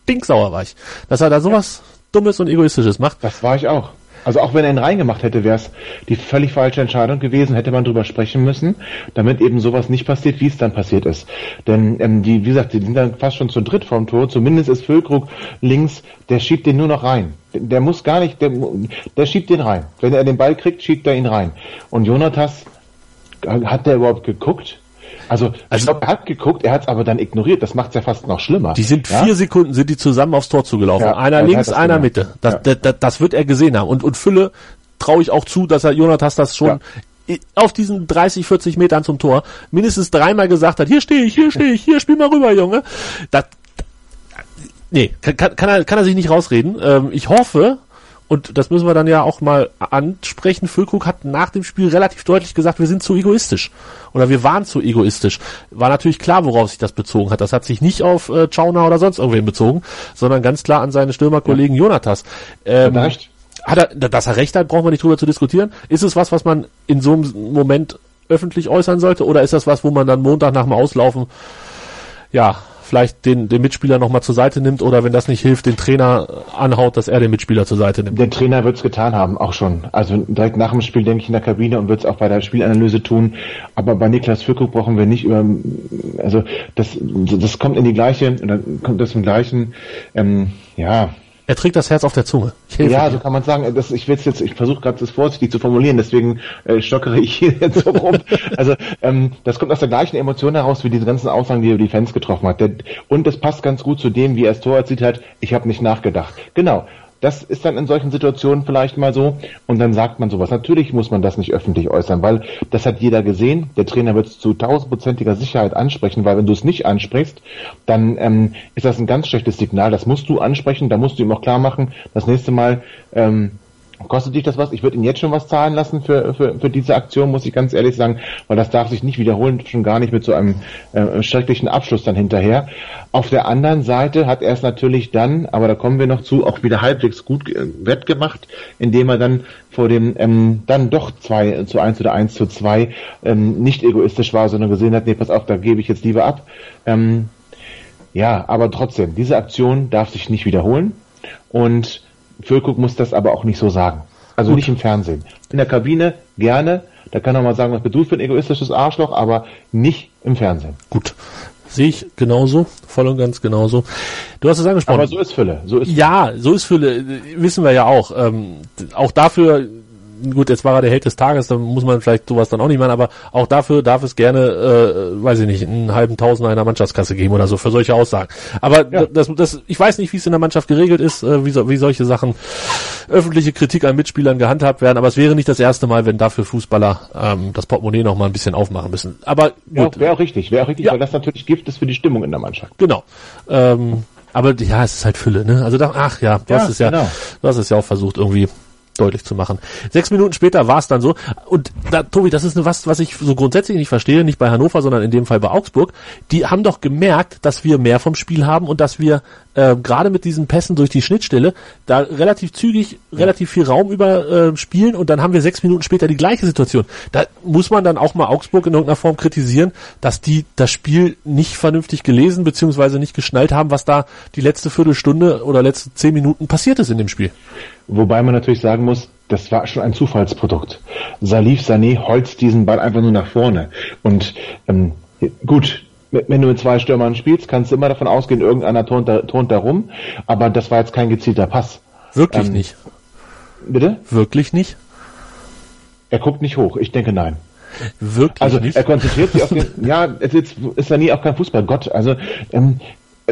Speaker 1: stinksauer war ich. Dass er da sowas ja. Dummes und Egoistisches macht.
Speaker 2: Das war ich auch. Also auch wenn er ihn reingemacht hätte, wäre es die völlig falsche Entscheidung gewesen, hätte man drüber sprechen müssen, damit eben sowas nicht passiert, wie es dann passiert ist. Denn ähm, die, wie gesagt, die sind dann fast schon zu dritt vom Tor, zumindest ist Füllkrug links, der schiebt den nur noch rein. Der muss gar nicht, der, der schiebt den rein. Wenn er den Ball kriegt, schiebt er ihn rein. Und Jonatas, hat der überhaupt geguckt? Also, also ich glaube, er hat geguckt, er hat es aber dann ignoriert. Das macht es ja fast noch schlimmer.
Speaker 1: Die sind ja? vier Sekunden, sind die zusammen aufs Tor zugelaufen. Ja, einer links, einer gemacht. Mitte. Das, ja. das, das, das, wird er gesehen haben. Und, und Fülle traue ich auch zu, dass er Jonatas das schon auf diesen 30, 40 Metern zum Tor mindestens dreimal gesagt hat, hier stehe ich, hier stehe ich, hier spiel mal rüber, Junge. Das, nee, kann, kann, er, kann er sich nicht rausreden. Ähm, ich hoffe, und das müssen wir dann ja auch mal ansprechen. Füllkrug hat nach dem Spiel relativ deutlich gesagt, wir sind zu egoistisch. Oder wir waren zu egoistisch. War natürlich klar, worauf sich das bezogen hat. Das hat sich nicht auf äh, Chauner oder sonst irgendwen bezogen, sondern ganz klar an seine Stürmerkollegen ja. Jonatas. Ähm, hat er, dass er recht hat, brauchen wir nicht drüber zu diskutieren. Ist es was, was man in so einem Moment öffentlich äußern sollte? Oder ist das was, wo man dann Montag nach dem Auslaufen ja, vielleicht den, den Mitspieler nochmal zur Seite nimmt oder wenn das nicht hilft, den Trainer anhaut, dass er den Mitspieler zur Seite nimmt.
Speaker 2: Der Trainer wird es getan haben, auch schon. Also direkt nach dem Spiel denke ich in der Kabine und wird es auch bei der Spielanalyse tun. Aber bei Niklas Füllkrug brauchen wir nicht über, also das, das kommt in die gleiche, dann kommt das im gleichen, ähm, ja,
Speaker 1: er trägt das Herz auf der Zunge.
Speaker 2: Ja, so kann man sagen. Das, ich will jetzt, ich versuche gerade das vorsichtig zu formulieren, deswegen äh, stockere ich hier jetzt so rum. also ähm, das kommt aus der gleichen Emotion heraus wie diese ganzen Aussagen, die er die Fans getroffen hat. Der, und das passt ganz gut zu dem, wie er das Tor erzählt hat. Ich habe nicht nachgedacht. Genau. Das ist dann in solchen Situationen vielleicht mal so und dann sagt man sowas. Natürlich muss man das nicht öffentlich äußern, weil das hat jeder gesehen. Der Trainer wird es zu tausendprozentiger Sicherheit ansprechen, weil wenn du es nicht ansprichst, dann ähm, ist das ein ganz schlechtes Signal. Das musst du ansprechen, da musst du ihm auch klar machen, das nächste Mal ähm, Kostet dich das was? Ich würde ihn jetzt schon was zahlen lassen für, für, für diese Aktion, muss ich ganz ehrlich sagen, weil das darf sich nicht wiederholen, schon gar nicht mit so einem äh, schrecklichen Abschluss dann hinterher. Auf der anderen Seite hat er es natürlich dann, aber da kommen wir noch zu, auch wieder halbwegs gut äh, wettgemacht, indem er dann vor dem ähm, dann doch zwei zu eins oder eins zu zwei ähm, nicht egoistisch war, sondern gesehen hat, nee, pass auf, da gebe ich jetzt lieber ab. Ähm, ja, aber trotzdem, diese Aktion darf sich nicht wiederholen und Füllkrug muss das aber auch nicht so sagen. Also Gut. nicht im Fernsehen. In der Kabine gerne, da kann er mal sagen, was bist du für ein egoistisches Arschloch, aber nicht im Fernsehen.
Speaker 1: Gut. Sehe ich genauso, voll und ganz genauso. Du hast es angesprochen. Aber
Speaker 2: so ist Fülle. So ist
Speaker 1: ja, so ist Fülle, wissen wir ja auch. Ähm, auch dafür gut, jetzt war er der Held des Tages, dann muss man vielleicht sowas dann auch nicht machen, aber auch dafür darf es gerne, äh, weiß ich nicht, einen halben Tausend einer Mannschaftskasse geben oder so für solche Aussagen. Aber ja. das, das, ich weiß nicht, wie es in der Mannschaft geregelt ist, äh, wie, so, wie solche Sachen öffentliche Kritik an Mitspielern gehandhabt werden, aber es wäre nicht das erste Mal, wenn dafür Fußballer ähm, das Portemonnaie noch mal ein bisschen aufmachen müssen. Aber
Speaker 2: gut. Ja, wäre auch richtig, wäre auch richtig, ja. weil das natürlich Gift ist für die Stimmung in der Mannschaft.
Speaker 1: Genau. Ähm, aber ja, es ist halt Fülle, ne? Also da, ach ja, du ja, hast es ja, genau. du hast es ja auch versucht irgendwie deutlich zu machen. Sechs Minuten später war es dann so. Und da, Tobi, das ist was, was ich so grundsätzlich nicht verstehe, nicht bei Hannover, sondern in dem Fall bei Augsburg. Die haben doch gemerkt, dass wir mehr vom Spiel haben und dass wir äh, gerade mit diesen Pässen durch die Schnittstelle da relativ zügig, relativ viel Raum überspielen äh, und dann haben wir sechs Minuten später die gleiche Situation. Da muss man dann auch mal Augsburg in irgendeiner Form kritisieren, dass die das Spiel nicht vernünftig gelesen bzw. nicht geschnallt haben, was da die letzte Viertelstunde oder letzte zehn Minuten passiert ist in dem Spiel.
Speaker 2: Wobei man natürlich sagen muss, das war schon ein Zufallsprodukt. Salif Sané holzt diesen Ball einfach nur nach vorne. Und ähm, gut, wenn du mit zwei Stürmern spielst, kannst du immer davon ausgehen, irgendeiner turnt da, turnt da rum. Aber das war jetzt kein gezielter Pass.
Speaker 1: Wirklich ähm, nicht.
Speaker 2: Bitte?
Speaker 1: Wirklich nicht?
Speaker 2: Er guckt nicht hoch. Ich denke nein.
Speaker 1: Wirklich
Speaker 2: also
Speaker 1: nicht?
Speaker 2: er konzentriert sich auf den. ja, es ist, ist ja nie auch kein Fußballgott. Also ähm,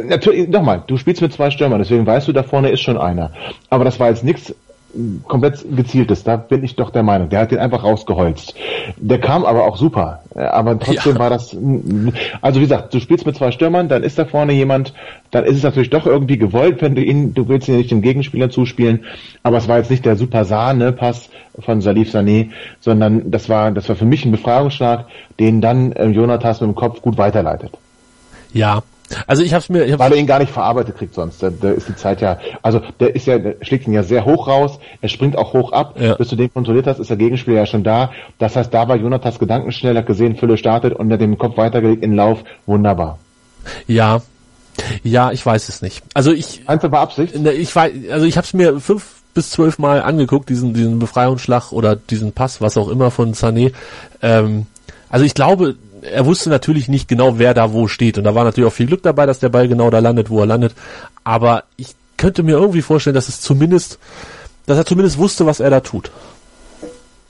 Speaker 2: Natürlich, nochmal, du spielst mit zwei Stürmern, deswegen weißt du, da vorne ist schon einer. Aber das war jetzt nichts komplett gezieltes, da bin ich doch der Meinung. Der hat den einfach rausgeholzt. Der kam aber auch super. Aber trotzdem ja. war das, also wie gesagt, du spielst mit zwei Stürmern, dann ist da vorne jemand, dann ist es natürlich doch irgendwie gewollt, wenn du ihn, du willst ihn ja nicht dem Gegenspieler zuspielen, aber es war jetzt nicht der super Sahne-Pass von Salif Sané, sondern das war, das war für mich ein Befreiungsschlag, den dann äh, Jonathas mit dem Kopf gut weiterleitet.
Speaker 1: Ja, also ich habe es mir, ich
Speaker 2: hab's weil er ihn gar nicht verarbeitet kriegt sonst. Da, da ist die Zeit ja, also der ist ja, der schlägt ihn ja sehr hoch raus. Er springt auch hoch ab. Ja. Bis du den kontrolliert hast, ist der Gegenspieler ja schon da. Das heißt, da war Jonathas Gedankenschnell, hat gesehen, Fülle startet und hat den Kopf weitergelegt in Lauf. Wunderbar.
Speaker 1: Ja, ja, ich weiß es nicht. Also ich.
Speaker 2: Einfach Beabsicht?
Speaker 1: Ich weiß, also ich habe es mir fünf bis zwölf Mal angeguckt, diesen, diesen Befreiungsschlag oder diesen Pass, was auch immer von Sané. Ähm, also ich glaube, er wusste natürlich nicht genau, wer da wo steht. Und da war natürlich auch viel Glück dabei, dass der Ball genau da landet, wo er landet. Aber ich könnte mir irgendwie vorstellen, dass es zumindest, dass er zumindest wusste, was er da tut.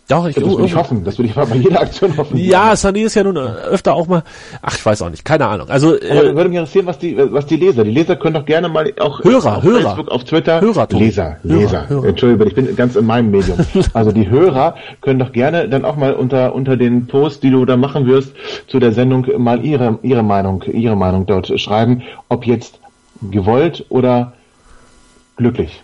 Speaker 2: Doch, ich, das will ich hoffen. Das will ich bei jeder Aktion hoffen.
Speaker 1: Ja, Sané ist ja nun öfter auch mal. Ach, ich weiß auch nicht. Keine Ahnung. Also
Speaker 2: Aber äh, würde mich interessieren, was die, was die Leser. Die Leser können doch gerne mal auch
Speaker 1: Hörer,
Speaker 2: auf
Speaker 1: Hörer,
Speaker 2: Facebook, auf Twitter.
Speaker 1: Hörer,
Speaker 2: Leser, Leser. Hörer. Entschuldigung, ich bin ganz in meinem Medium. also die Hörer können doch gerne dann auch mal unter unter den Post, die du da machen wirst, zu der Sendung mal ihre ihre Meinung ihre Meinung dort schreiben, ob jetzt gewollt oder glücklich.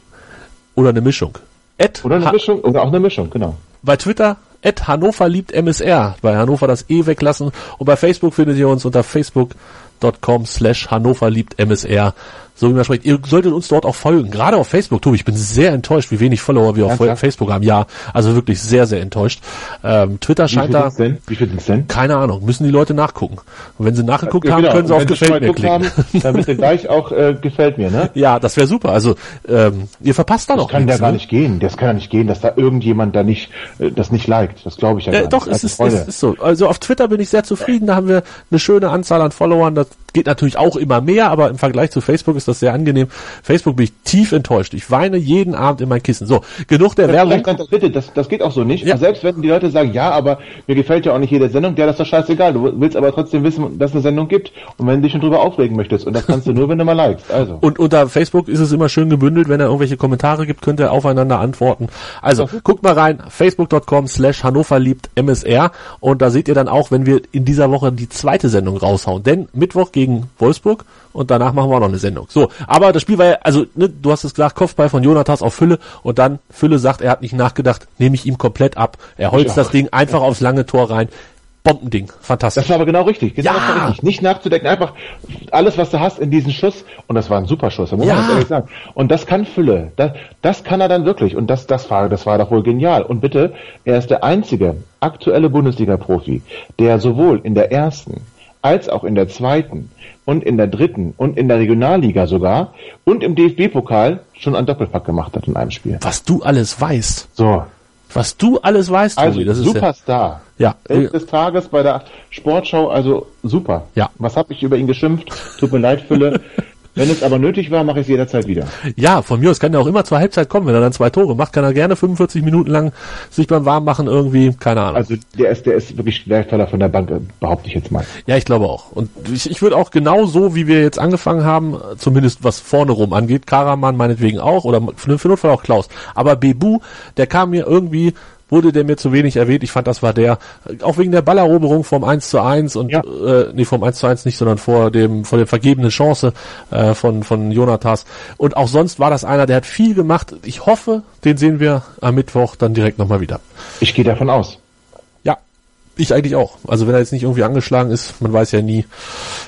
Speaker 1: Oder eine Mischung.
Speaker 2: Ed oder eine Mischung oder auch eine Mischung, genau
Speaker 1: bei Twitter at Hannover liebt MSR. Bei Hannover das E weglassen. Und bei Facebook findet ihr uns unter facebook.com slash Hannover liebt MSR so wie man spricht. Ihr solltet uns dort auch folgen, gerade auf Facebook. Tobi, ich bin sehr enttäuscht, wie wenig Follower wir auf ja, Facebook haben. Ja, also wirklich sehr, sehr enttäuscht. Ähm, Twitter wie scheint da...
Speaker 2: Denn? Wie viel sind's denn?
Speaker 1: Keine Ahnung, müssen die Leute nachgucken. Und wenn sie nachgeguckt ja, genau. haben, können sie auf Gefällt mir klicken. Haben,
Speaker 2: dann bitte gleich auch äh, Gefällt mir, ne?
Speaker 1: Ja, das wäre super. Also ähm, ihr verpasst da
Speaker 2: noch
Speaker 1: Das
Speaker 2: kann nichts, ja gar ne? nicht gehen. Das kann ja nicht gehen, dass da irgendjemand da nicht äh, das nicht liked. Das glaube ich ja
Speaker 1: äh, gar doch, nicht. Doch, es ist, ist, ist so. Also auf Twitter bin ich sehr zufrieden. Da haben wir eine schöne Anzahl an Followern. Das geht natürlich auch immer mehr, aber im Vergleich zu Facebook ist das sehr angenehm. Facebook bin ich tief enttäuscht. Ich weine jeden Abend in mein Kissen. So, genug der Werbung.
Speaker 2: Ganz, bitte, das, das geht auch so nicht. Ja. selbst wenn die Leute sagen, ja, aber mir gefällt ja auch nicht jede Sendung, ja, das ist doch scheißegal. Du willst aber trotzdem wissen, dass es eine Sendung gibt und wenn du dich schon drüber aufregen möchtest. Und das kannst du nur, wenn du mal likest. Also.
Speaker 1: Und unter Facebook ist es immer schön gebündelt. Wenn er irgendwelche Kommentare gibt, könnt ihr aufeinander antworten. Also, guckt mal rein. Facebook.com slash Hannover liebt MSR. Und da seht ihr dann auch, wenn wir in dieser Woche die zweite Sendung raushauen. Denn Mittwoch gegen Wolfsburg und danach machen wir auch noch eine Sendung. So, aber das Spiel war ja, also ne, du hast es gesagt, Kopfball von Jonathas auf Fülle und dann Fülle sagt, er hat nicht nachgedacht, nehme ich ihm komplett ab. Er holzt das Ding einfach aufs lange Tor rein. Bombending, fantastisch.
Speaker 2: Das war aber genau richtig. Genau ja. richtig. Nicht nachzudenken, einfach alles, was du hast in diesen Schuss. Und das war ein super Schuss, da muss ja. man ehrlich sagen. Und das kann Fülle. Das, das kann er dann wirklich. Und das, das war, das war doch wohl genial. Und bitte, er ist der einzige aktuelle Bundesliga-Profi, der sowohl in der ersten als auch in der zweiten und in der dritten und in der Regionalliga sogar und im DFB-Pokal schon einen Doppelpack gemacht hat in einem Spiel.
Speaker 1: Was du alles weißt.
Speaker 2: So.
Speaker 1: Was du alles weißt,
Speaker 2: also Tobi, das ist Superstar.
Speaker 1: Ja.
Speaker 2: Welt des Tages bei der Sportschau, also super.
Speaker 1: Ja.
Speaker 2: Was habe ich über ihn geschimpft? Tut mir leid, Fülle. Wenn es aber nötig war, mache ich es jederzeit wieder.
Speaker 1: Ja, von mir aus kann er auch immer zur Halbzeit kommen. Wenn er dann zwei Tore macht, kann er gerne 45 Minuten lang sich beim Warmmachen irgendwie, keine Ahnung.
Speaker 2: Also der ist, der ist wirklich wertvoller von der Bank, äh, behaupte ich jetzt mal.
Speaker 1: Ja, ich glaube auch. Und ich, ich würde auch genau so, wie wir jetzt angefangen haben, zumindest was vorne rum angeht, Karaman meinetwegen auch, oder für, für Notfall auch Klaus. Aber Bebu, der kam mir irgendwie wurde der mir zu wenig erwähnt. Ich fand, das war der, auch wegen der Balleroberung vom 1 zu 1 und, ja. äh, nee, vom 1 zu 1 nicht, sondern vor dem, vor der vergebenen Chance, äh, von, von Jonathas. Und auch sonst war das einer, der hat viel gemacht. Ich hoffe, den sehen wir am Mittwoch dann direkt nochmal wieder.
Speaker 2: Ich gehe davon aus.
Speaker 1: Ja, ich eigentlich auch. Also wenn er jetzt nicht irgendwie angeschlagen ist, man weiß ja nie.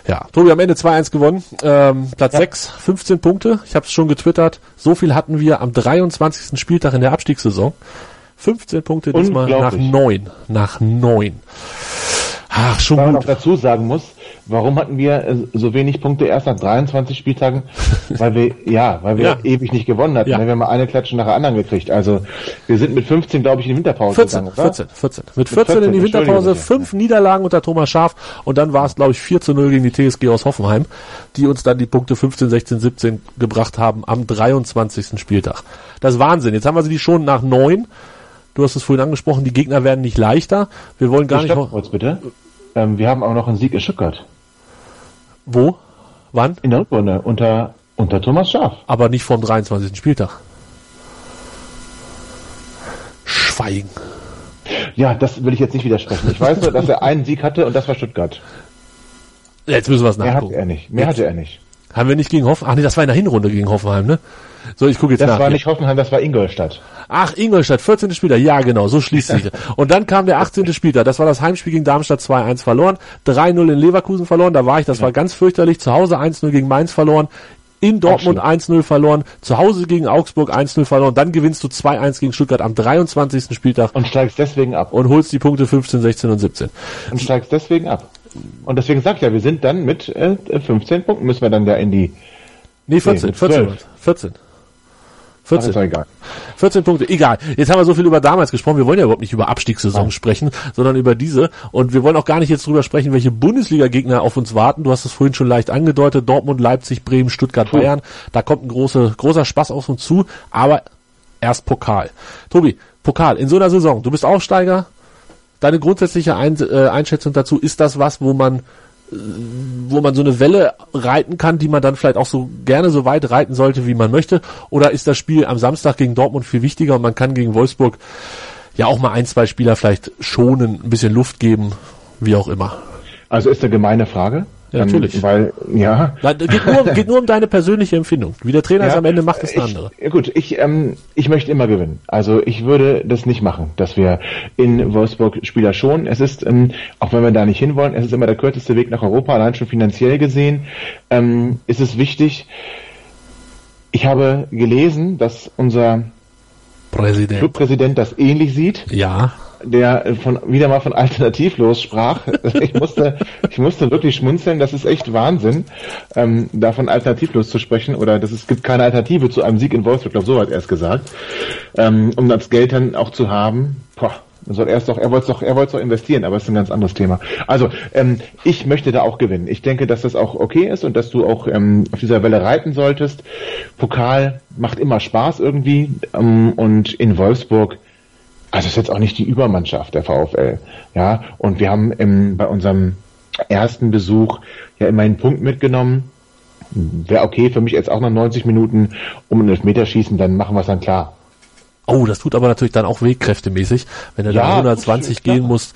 Speaker 1: Ja, Tobi am Ende 2-1 gewonnen. Ähm, Platz ja. 6, 15 Punkte. Ich habe es schon getwittert. So viel hatten wir am 23. Spieltag in der Abstiegssaison. 15 Punkte diesmal nach neun. Nach neun.
Speaker 2: Ach, schon Weil gut. man noch dazu sagen muss, warum hatten wir äh, so wenig Punkte erst nach 23 Spieltagen? weil wir, ja, weil wir ja. ewig nicht gewonnen hatten. Ja. Wir haben mal eine Klatsche nach der anderen gekriegt. Also, wir sind mit 15, glaube ich, in die Winterpause
Speaker 1: 14, gegangen, oder? 14, 14. Mit 14, mit 14 in die Winterpause, fünf. Niederlagen unter Thomas Schaf und dann war es, glaube ich, 4 zu 0 gegen die TSG aus Hoffenheim, die uns dann die Punkte 15, 16, 17 gebracht haben am 23. Spieltag. Das ist Wahnsinn. Jetzt haben wir sie schon nach neun Du hast es vorhin angesprochen, die Gegner werden nicht leichter. Wir wollen gar ich nicht.
Speaker 2: Kurz bitte. Ähm, wir haben auch noch einen Sieg in Stuttgart.
Speaker 1: Wo? Wann?
Speaker 2: In der Rückrunde unter unter Thomas Schaf.
Speaker 1: Aber nicht vom 23. Spieltag. Schweigen.
Speaker 2: Ja, das will ich jetzt nicht widersprechen. Ich weiß nur, dass er einen Sieg hatte und das war Stuttgart.
Speaker 1: Jetzt müssen wir es nachgucken.
Speaker 2: Mehr hatte er nicht. Mehr jetzt. hatte er nicht.
Speaker 1: Haben wir nicht gegen Hoffenheim? Ach nee, das war in der Hinrunde gegen Hoffenheim, ne? So, ich gucke jetzt
Speaker 2: das
Speaker 1: nach.
Speaker 2: Das war nicht Hoffenheim, das war Ingolstadt.
Speaker 1: Ach, Ingolstadt, 14. Spieler. Ja, genau, so schließt sich. Und dann kam der 18. Spieler. Das war das Heimspiel gegen Darmstadt 2-1 verloren. 3-0 in Leverkusen verloren. Da war ich, das ja. war ganz fürchterlich. Zu Hause 1-0 gegen Mainz verloren. In Dortmund 1-0 verloren. Zu Hause gegen Augsburg 1-0 verloren. Dann gewinnst du 2-1 gegen Stuttgart am 23. Spieltag.
Speaker 2: Und steigst deswegen ab.
Speaker 1: Und holst die Punkte 15, 16 und 17.
Speaker 2: Und steigst deswegen ab. Und deswegen sag ich ja, wir sind dann mit äh, 15 Punkten müssen wir dann ja in die
Speaker 1: Nee, 14, nee, 14, 14. 14.
Speaker 2: ist doch egal.
Speaker 1: 14 Punkte, egal. Jetzt haben wir so viel über damals gesprochen. Wir wollen ja überhaupt nicht über Abstiegssaison
Speaker 2: Nein.
Speaker 1: sprechen, sondern über diese. Und wir wollen auch gar nicht jetzt drüber sprechen, welche Bundesliga-Gegner auf uns warten. Du hast es vorhin schon leicht angedeutet. Dortmund, Leipzig, Bremen, Stuttgart,
Speaker 2: Puh.
Speaker 1: Bayern. Da kommt ein große, großer Spaß auf uns zu. Aber erst Pokal. Tobi, Pokal in so einer Saison. Du bist Aufsteiger. Deine grundsätzliche Ein äh, Einschätzung dazu, ist das was, wo man wo man so eine Welle reiten kann, die man dann vielleicht auch so gerne so weit reiten sollte, wie man möchte? Oder ist das Spiel am Samstag gegen Dortmund viel wichtiger und man kann gegen Wolfsburg ja auch mal ein, zwei Spieler vielleicht schonen, ein bisschen Luft geben, wie auch immer?
Speaker 2: Also ist eine gemeine Frage.
Speaker 1: Ja, natürlich.
Speaker 2: Ähm, weil, ja.
Speaker 1: Nein, geht, nur, geht nur um deine persönliche Empfindung. Wie der Trainer es
Speaker 2: Ja,
Speaker 1: am Ende macht, ist eine
Speaker 2: ich,
Speaker 1: andere.
Speaker 2: ja Gut, ich, ähm, ich möchte immer gewinnen. Also ich würde das nicht machen, dass wir in Wolfsburg Spieler schonen. Es ist, ähm, auch wenn wir da nicht hinwollen, es ist immer der kürzeste Weg nach Europa, allein schon finanziell gesehen, ähm, ist es wichtig. Ich habe gelesen, dass unser
Speaker 1: Präsident.
Speaker 2: Clubpräsident das ähnlich sieht
Speaker 1: Ja.
Speaker 2: Der äh, von wieder mal von alternativlos sprach. Ich musste, ich musste wirklich schmunzeln. Das ist echt Wahnsinn, ähm, davon alternativlos zu sprechen oder dass es gibt keine Alternative zu einem Sieg in Wolfsburg. Ich glaube, so hat er es gesagt. Ähm, um das Geld dann auch zu haben. Boah, soll er es doch, er wollte doch, er wollte doch investieren, aber es ist ein ganz anderes Thema. Also ähm, ich möchte da auch gewinnen. Ich denke, dass das auch okay ist und dass du auch ähm, auf dieser Welle reiten solltest. Pokal macht immer Spaß irgendwie ähm, und in Wolfsburg also es ist jetzt auch nicht die Übermannschaft der VfL. Ja, und wir haben im, bei unserem ersten Besuch ja immer einen Punkt mitgenommen. Wäre okay für mich jetzt auch nach 90 Minuten um ein Elfmeterschießen, dann machen wir es dann klar.
Speaker 1: Oh, das tut aber natürlich dann auch wegkräftemäßig, wenn du da
Speaker 2: Ja,
Speaker 1: 120
Speaker 2: klar.
Speaker 1: gehen musst.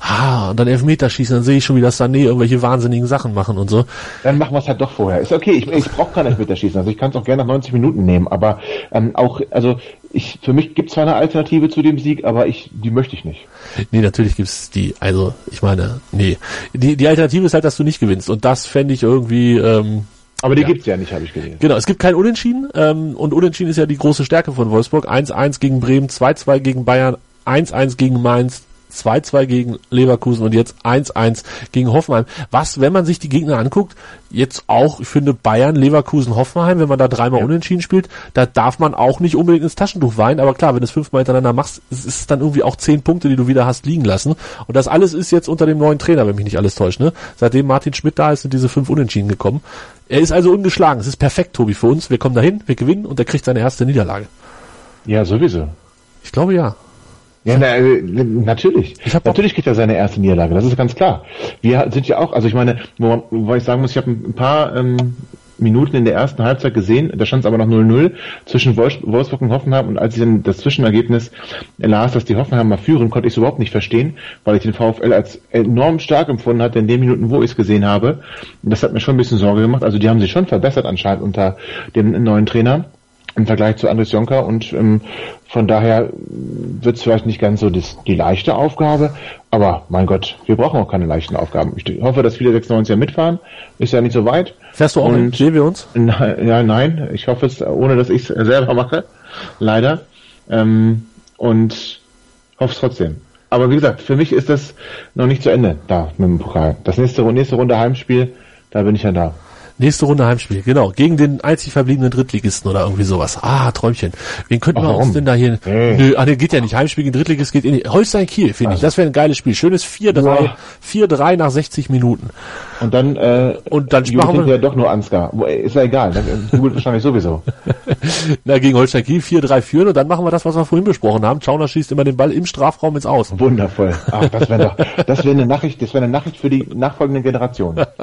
Speaker 1: Ah, und dann Elfmeter schießen, dann sehe ich schon, wie das Sané irgendwelche wahnsinnigen Sachen machen und so.
Speaker 2: Dann machen wir es halt doch vorher. Ist okay, ich, ich brauche kein Elfmeterschießen, also ich kann es auch gerne nach 90 Minuten nehmen, aber ähm, auch, also ich, für mich gibt es zwar eine Alternative zu dem Sieg, aber ich, die möchte ich nicht.
Speaker 1: Nee, natürlich gibt's die, also ich meine, nee. Die, die Alternative ist halt, dass du nicht gewinnst. Und das fände ich irgendwie, ähm,
Speaker 2: Aber die
Speaker 1: Ja.
Speaker 2: gibt's ja nicht, habe ich gesehen.
Speaker 1: genau, es gibt kein Unentschieden, ähm, und Unentschieden ist ja die große Stärke von Wolfsburg. 1-1 gegen Bremen, 2-2 gegen Bayern, 1-1 gegen Mainz, 2-2 gegen Leverkusen und jetzt 1-1 gegen Hoffenheim. Was, wenn man sich die Gegner anguckt, jetzt auch, ich finde Bayern, Leverkusen, Hoffenheim, wenn man da dreimal unentschieden spielt, da darf man auch nicht unbedingt ins Taschentuch weinen, aber klar, wenn du es fünfmal hintereinander machst, ist es dann irgendwie auch zehn Punkte, die du wieder hast liegen lassen. Und das alles ist jetzt unter dem neuen Trainer, wenn mich nicht alles täuscht, ne? Seitdem Martin Schmidt da ist, sind diese fünf Unentschieden gekommen. Er ist also ungeschlagen. Es ist perfekt, Tobi, für uns. Wir kommen dahin, wir gewinnen und er kriegt seine erste Niederlage.
Speaker 2: Ja, sowieso.
Speaker 1: Ich glaube ja.
Speaker 2: Ja, na, äh, natürlich. Natürlich kriegt er seine erste Niederlage, das ist ganz klar. Wir sind ja auch, also ich meine, wo, wo ich sagen muss, ich habe ein paar ähm, Minuten in der ersten Halbzeit gesehen, da stand es aber noch 0-0 zwischen Wolfs- Wolfsburg und Hoffenheim und als ich dann das Zwischenergebnis las, dass die Hoffenheimer führen, konnte ich es überhaupt nicht verstehen, weil ich den VfL als enorm stark empfunden hatte in den Minuten, wo ich es gesehen habe. Und das hat mir schon ein bisschen Sorge gemacht. Also die haben sich schon verbessert anscheinend unter dem neuen Trainer im Vergleich zu Andres Jonker und ähm, von daher wird es vielleicht nicht ganz so das, die leichte Aufgabe, aber mein Gott, wir brauchen auch keine leichten Aufgaben. Ich hoffe, dass viele 96er mitfahren, ist ja nicht so weit.
Speaker 1: Fährst du auch
Speaker 2: Und-
Speaker 1: mit? Uns?
Speaker 2: Na, ja, nein, ich hoffe es, ohne dass ich es selber mache, leider. Ähm, und hoffe es trotzdem. Aber wie gesagt, für mich ist das noch nicht zu Ende da mit dem Pokal. Das nächste, nächste Runde Heimspiel, da bin ich ja da.
Speaker 1: Nächste Runde Heimspiel, genau. Gegen den einzig verbliebenen Drittligisten oder irgendwie sowas. Ah, Träumchen. Wen könnten wir uns denn da hier... Nö, ah, nee, geht ja nicht. Heimspiel gegen Drittligist geht in die... Holstein Kiel, finde ich. Das wäre ein geiles Spiel. Schönes 4-3.
Speaker 2: Ja.
Speaker 1: 4-3 nach 60 Minuten.
Speaker 2: Und dann, äh,
Speaker 1: Und dann machen wir-
Speaker 2: hinterher doch nur Ansgar. Ist ja egal, jubelt wahrscheinlich sowieso.
Speaker 1: Na, gegen Holstein Kiel 4-3 führen und dann machen wir das, was wir vorhin besprochen haben. Schauner schießt immer den Ball im Strafraum ins Aus.
Speaker 2: Wundervoll. Ach, das wäre doch, das wäre eine Nachricht, das wäre eine Nachricht für die nachfolgenden Generationen.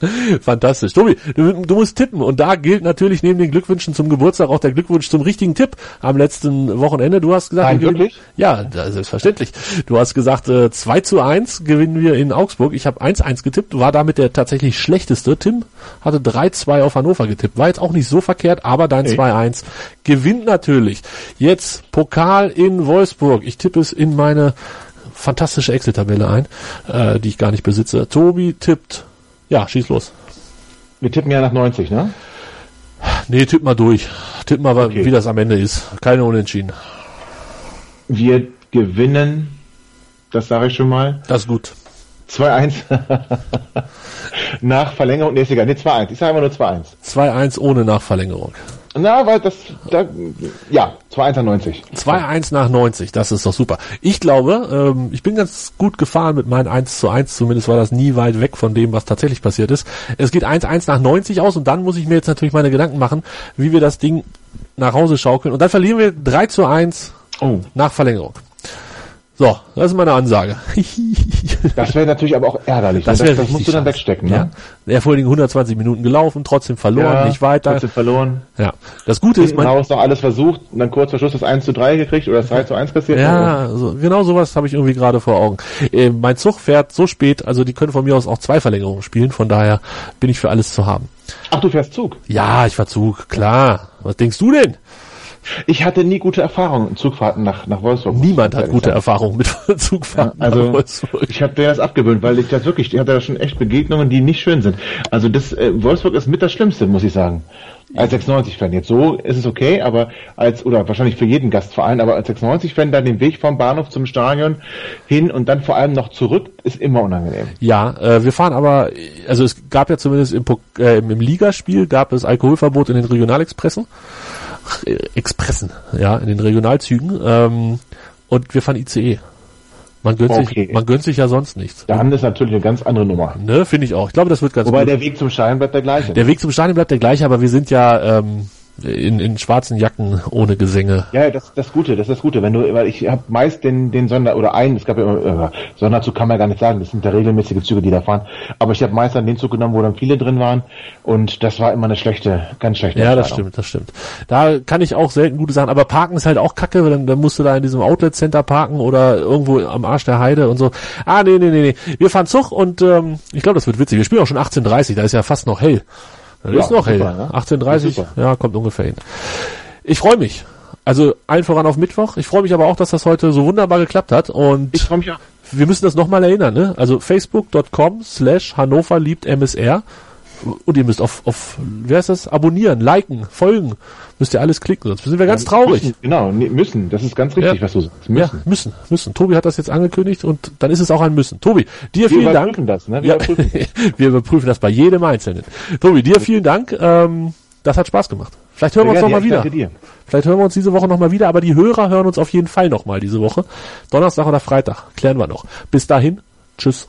Speaker 1: Fantastisch. Tobi, du, du musst tippen und da gilt natürlich neben den Glückwünschen zum Geburtstag auch der Glückwunsch zum richtigen Tipp am letzten Wochenende. Du hast gesagt,
Speaker 2: Nein, wirklich?
Speaker 1: Ja, selbstverständlich. Du hast gesagt, äh, 2 zu 1 gewinnen wir in Augsburg. Ich habe 1-1 getippt, war damit der tatsächlich schlechteste. Tim hatte 3-2 auf Hannover getippt. War jetzt auch nicht so verkehrt, aber dein
Speaker 2: Nee.
Speaker 1: 2-1 gewinnt natürlich. Jetzt Pokal in Wolfsburg. Ich tippe es in meine fantastische Excel-Tabelle ein, äh, die ich gar nicht besitze. Tobi tippt, ja, schieß los.
Speaker 2: Wir tippen ja nach 90, ne?
Speaker 1: Nee, tipp mal durch. Tipp mal,
Speaker 2: Okay.
Speaker 1: wie das am Ende ist. Keine Unentschieden.
Speaker 2: Wir gewinnen, das sage ich schon mal,
Speaker 1: Das ist gut.
Speaker 2: 2-1 nach Verlängerung, nee, ist egal, nee, 2-1, ich sage immer nur 2-1.
Speaker 1: 2-1 ohne Nachverlängerung.
Speaker 2: Na, weil das, da, ja, 2-1 90.
Speaker 1: 2-1 nach 90, das ist doch super. Ich glaube, ähm, ich bin ganz gut gefahren mit meinen 1 zu 1, zumindest war das nie weit weg von dem, was tatsächlich passiert ist. Es geht 1-1 nach 90 aus und dann muss ich mir jetzt natürlich meine Gedanken machen, wie wir das Ding nach Hause schaukeln. Und dann verlieren wir 3 zu 1
Speaker 2: Oh.
Speaker 1: nach Verlängerung. So, das ist meine Ansage.
Speaker 2: Das wäre natürlich aber auch ärgerlich.
Speaker 1: Das,
Speaker 2: ne? das, das musst du dann wegstecken,
Speaker 1: Ja.
Speaker 2: ne?
Speaker 1: Er vor allen Dingen 120 Minuten gelaufen, trotzdem verloren, nicht weiter.
Speaker 2: trotzdem verloren.
Speaker 1: Ja. Das Gute ist, man,
Speaker 2: raus noch alles versucht und dann kurz vor Schluss das 1 zu 3 gekriegt oder das 3 zu 1 kassiert.
Speaker 1: Ja, so, genau sowas habe ich irgendwie gerade vor Augen. Äh, mein Zug fährt so spät, also die können von mir aus auch zwei Verlängerungen spielen, von daher bin ich für alles zu haben.
Speaker 2: Ach, du fährst Zug.
Speaker 1: Ja, ich fahr Zug, klar. Was denkst du denn?
Speaker 2: Ich hatte nie gute Erfahrungen in Zugfahrten nach, nach Wolfsburg.
Speaker 1: Niemand hat gute. Erfahrungen mit Zugfahrten.
Speaker 2: Also
Speaker 1: nach Wolfsburg.
Speaker 2: ich habe dir das abgewöhnt, weil ich das wirklich, ich hatte da schon echt Begegnungen, die nicht schön sind. Also das äh, Wolfsburg ist mit das Schlimmste, muss ich sagen. Als 96-Fan. Jetzt so ist es okay, aber als, oder wahrscheinlich für jeden Gastverein, aber als 96-Fan dann den Weg vom Bahnhof zum Stadion hin und dann vor allem noch zurück, ist immer unangenehm.
Speaker 1: Ja, äh, wir fahren aber, also es gab ja zumindest im, äh, im Ligaspiel gab es Alkoholverbot in den Regionalexpressen. Äh, Expressen, ja, in den Regionalzügen. Ähm, und wir fahren ICE. Man gönnt,
Speaker 2: Okay.
Speaker 1: sich, man gönnt sich ja sonst nichts.
Speaker 2: Dann ist natürlich eine ganz andere Nummer.
Speaker 1: Ne, finde ich auch. Ich glaube, das wird ganz
Speaker 2: Wobei
Speaker 1: gut.
Speaker 2: der Weg zum Schein bleibt der gleiche.
Speaker 1: Der Weg zum Stadion bleibt der gleiche, aber wir sind ja ähm, in, in schwarzen Jacken ohne Gesänge.
Speaker 2: Ja, das das Gute, das ist das Gute. Wenn du, weil ich habe meist den den Sonder oder einen, es gab ja immer, äh, Sonderzug kann man ja gar nicht sagen, das sind ja regelmäßige Züge, die da fahren. Aber ich habe meist dann den Zug genommen, wo dann viele drin waren und das war immer eine schlechte, ganz schlechte.
Speaker 1: Ja, das stimmt, das stimmt. Da kann ich auch selten gute Sachen, aber parken ist halt auch kacke, weil dann, dann musst du da in diesem Outlet Center parken oder irgendwo am Arsch der Heide und so. Ah, nee, nee, nee, nee. Wir fahren Zug und ähm, ich glaube, das wird witzig. Wir spielen auch schon 18.30, da ist ja fast noch hell. Das
Speaker 2: Ja,
Speaker 1: ist noch hell.
Speaker 2: ne?
Speaker 1: 18.30,
Speaker 2: Super.
Speaker 1: ja, kommt ungefähr hin. Ich freue mich. Also allen voran auf Mittwoch. Ich freue mich aber auch, dass das heute so wunderbar geklappt hat und
Speaker 2: Ich freue mich auch.
Speaker 1: wir müssen das nochmal erinnern, ne? Also facebook.com slash Hannover liebt MSR. Und ihr müsst auf, auf, wie heißt das? Abonnieren, liken, folgen. Müsst ihr alles klicken, sonst sind wir ganz traurig.
Speaker 2: Müssen, genau, müssen. Das ist ganz richtig,
Speaker 1: Ja.
Speaker 2: was du sagst.
Speaker 1: Ja,
Speaker 2: Müssen.
Speaker 1: müssen, müssen. Tobi hat das jetzt angekündigt und dann ist es auch ein Müssen. Tobi, dir
Speaker 2: Wir
Speaker 1: vielen Dank.
Speaker 2: das, ne? Wir überprüfen.
Speaker 1: wir überprüfen das bei jedem Einzelnen. Tobi, dir vielen Dank. Ähm, das hat Spaß gemacht. Vielleicht hören wir uns nochmal wieder. Vielleicht hören wir uns diese Woche nochmal wieder, aber die Hörer hören uns auf jeden Fall nochmal diese Woche. Donnerstag oder Freitag. Klären wir noch. Bis dahin. Tschüss.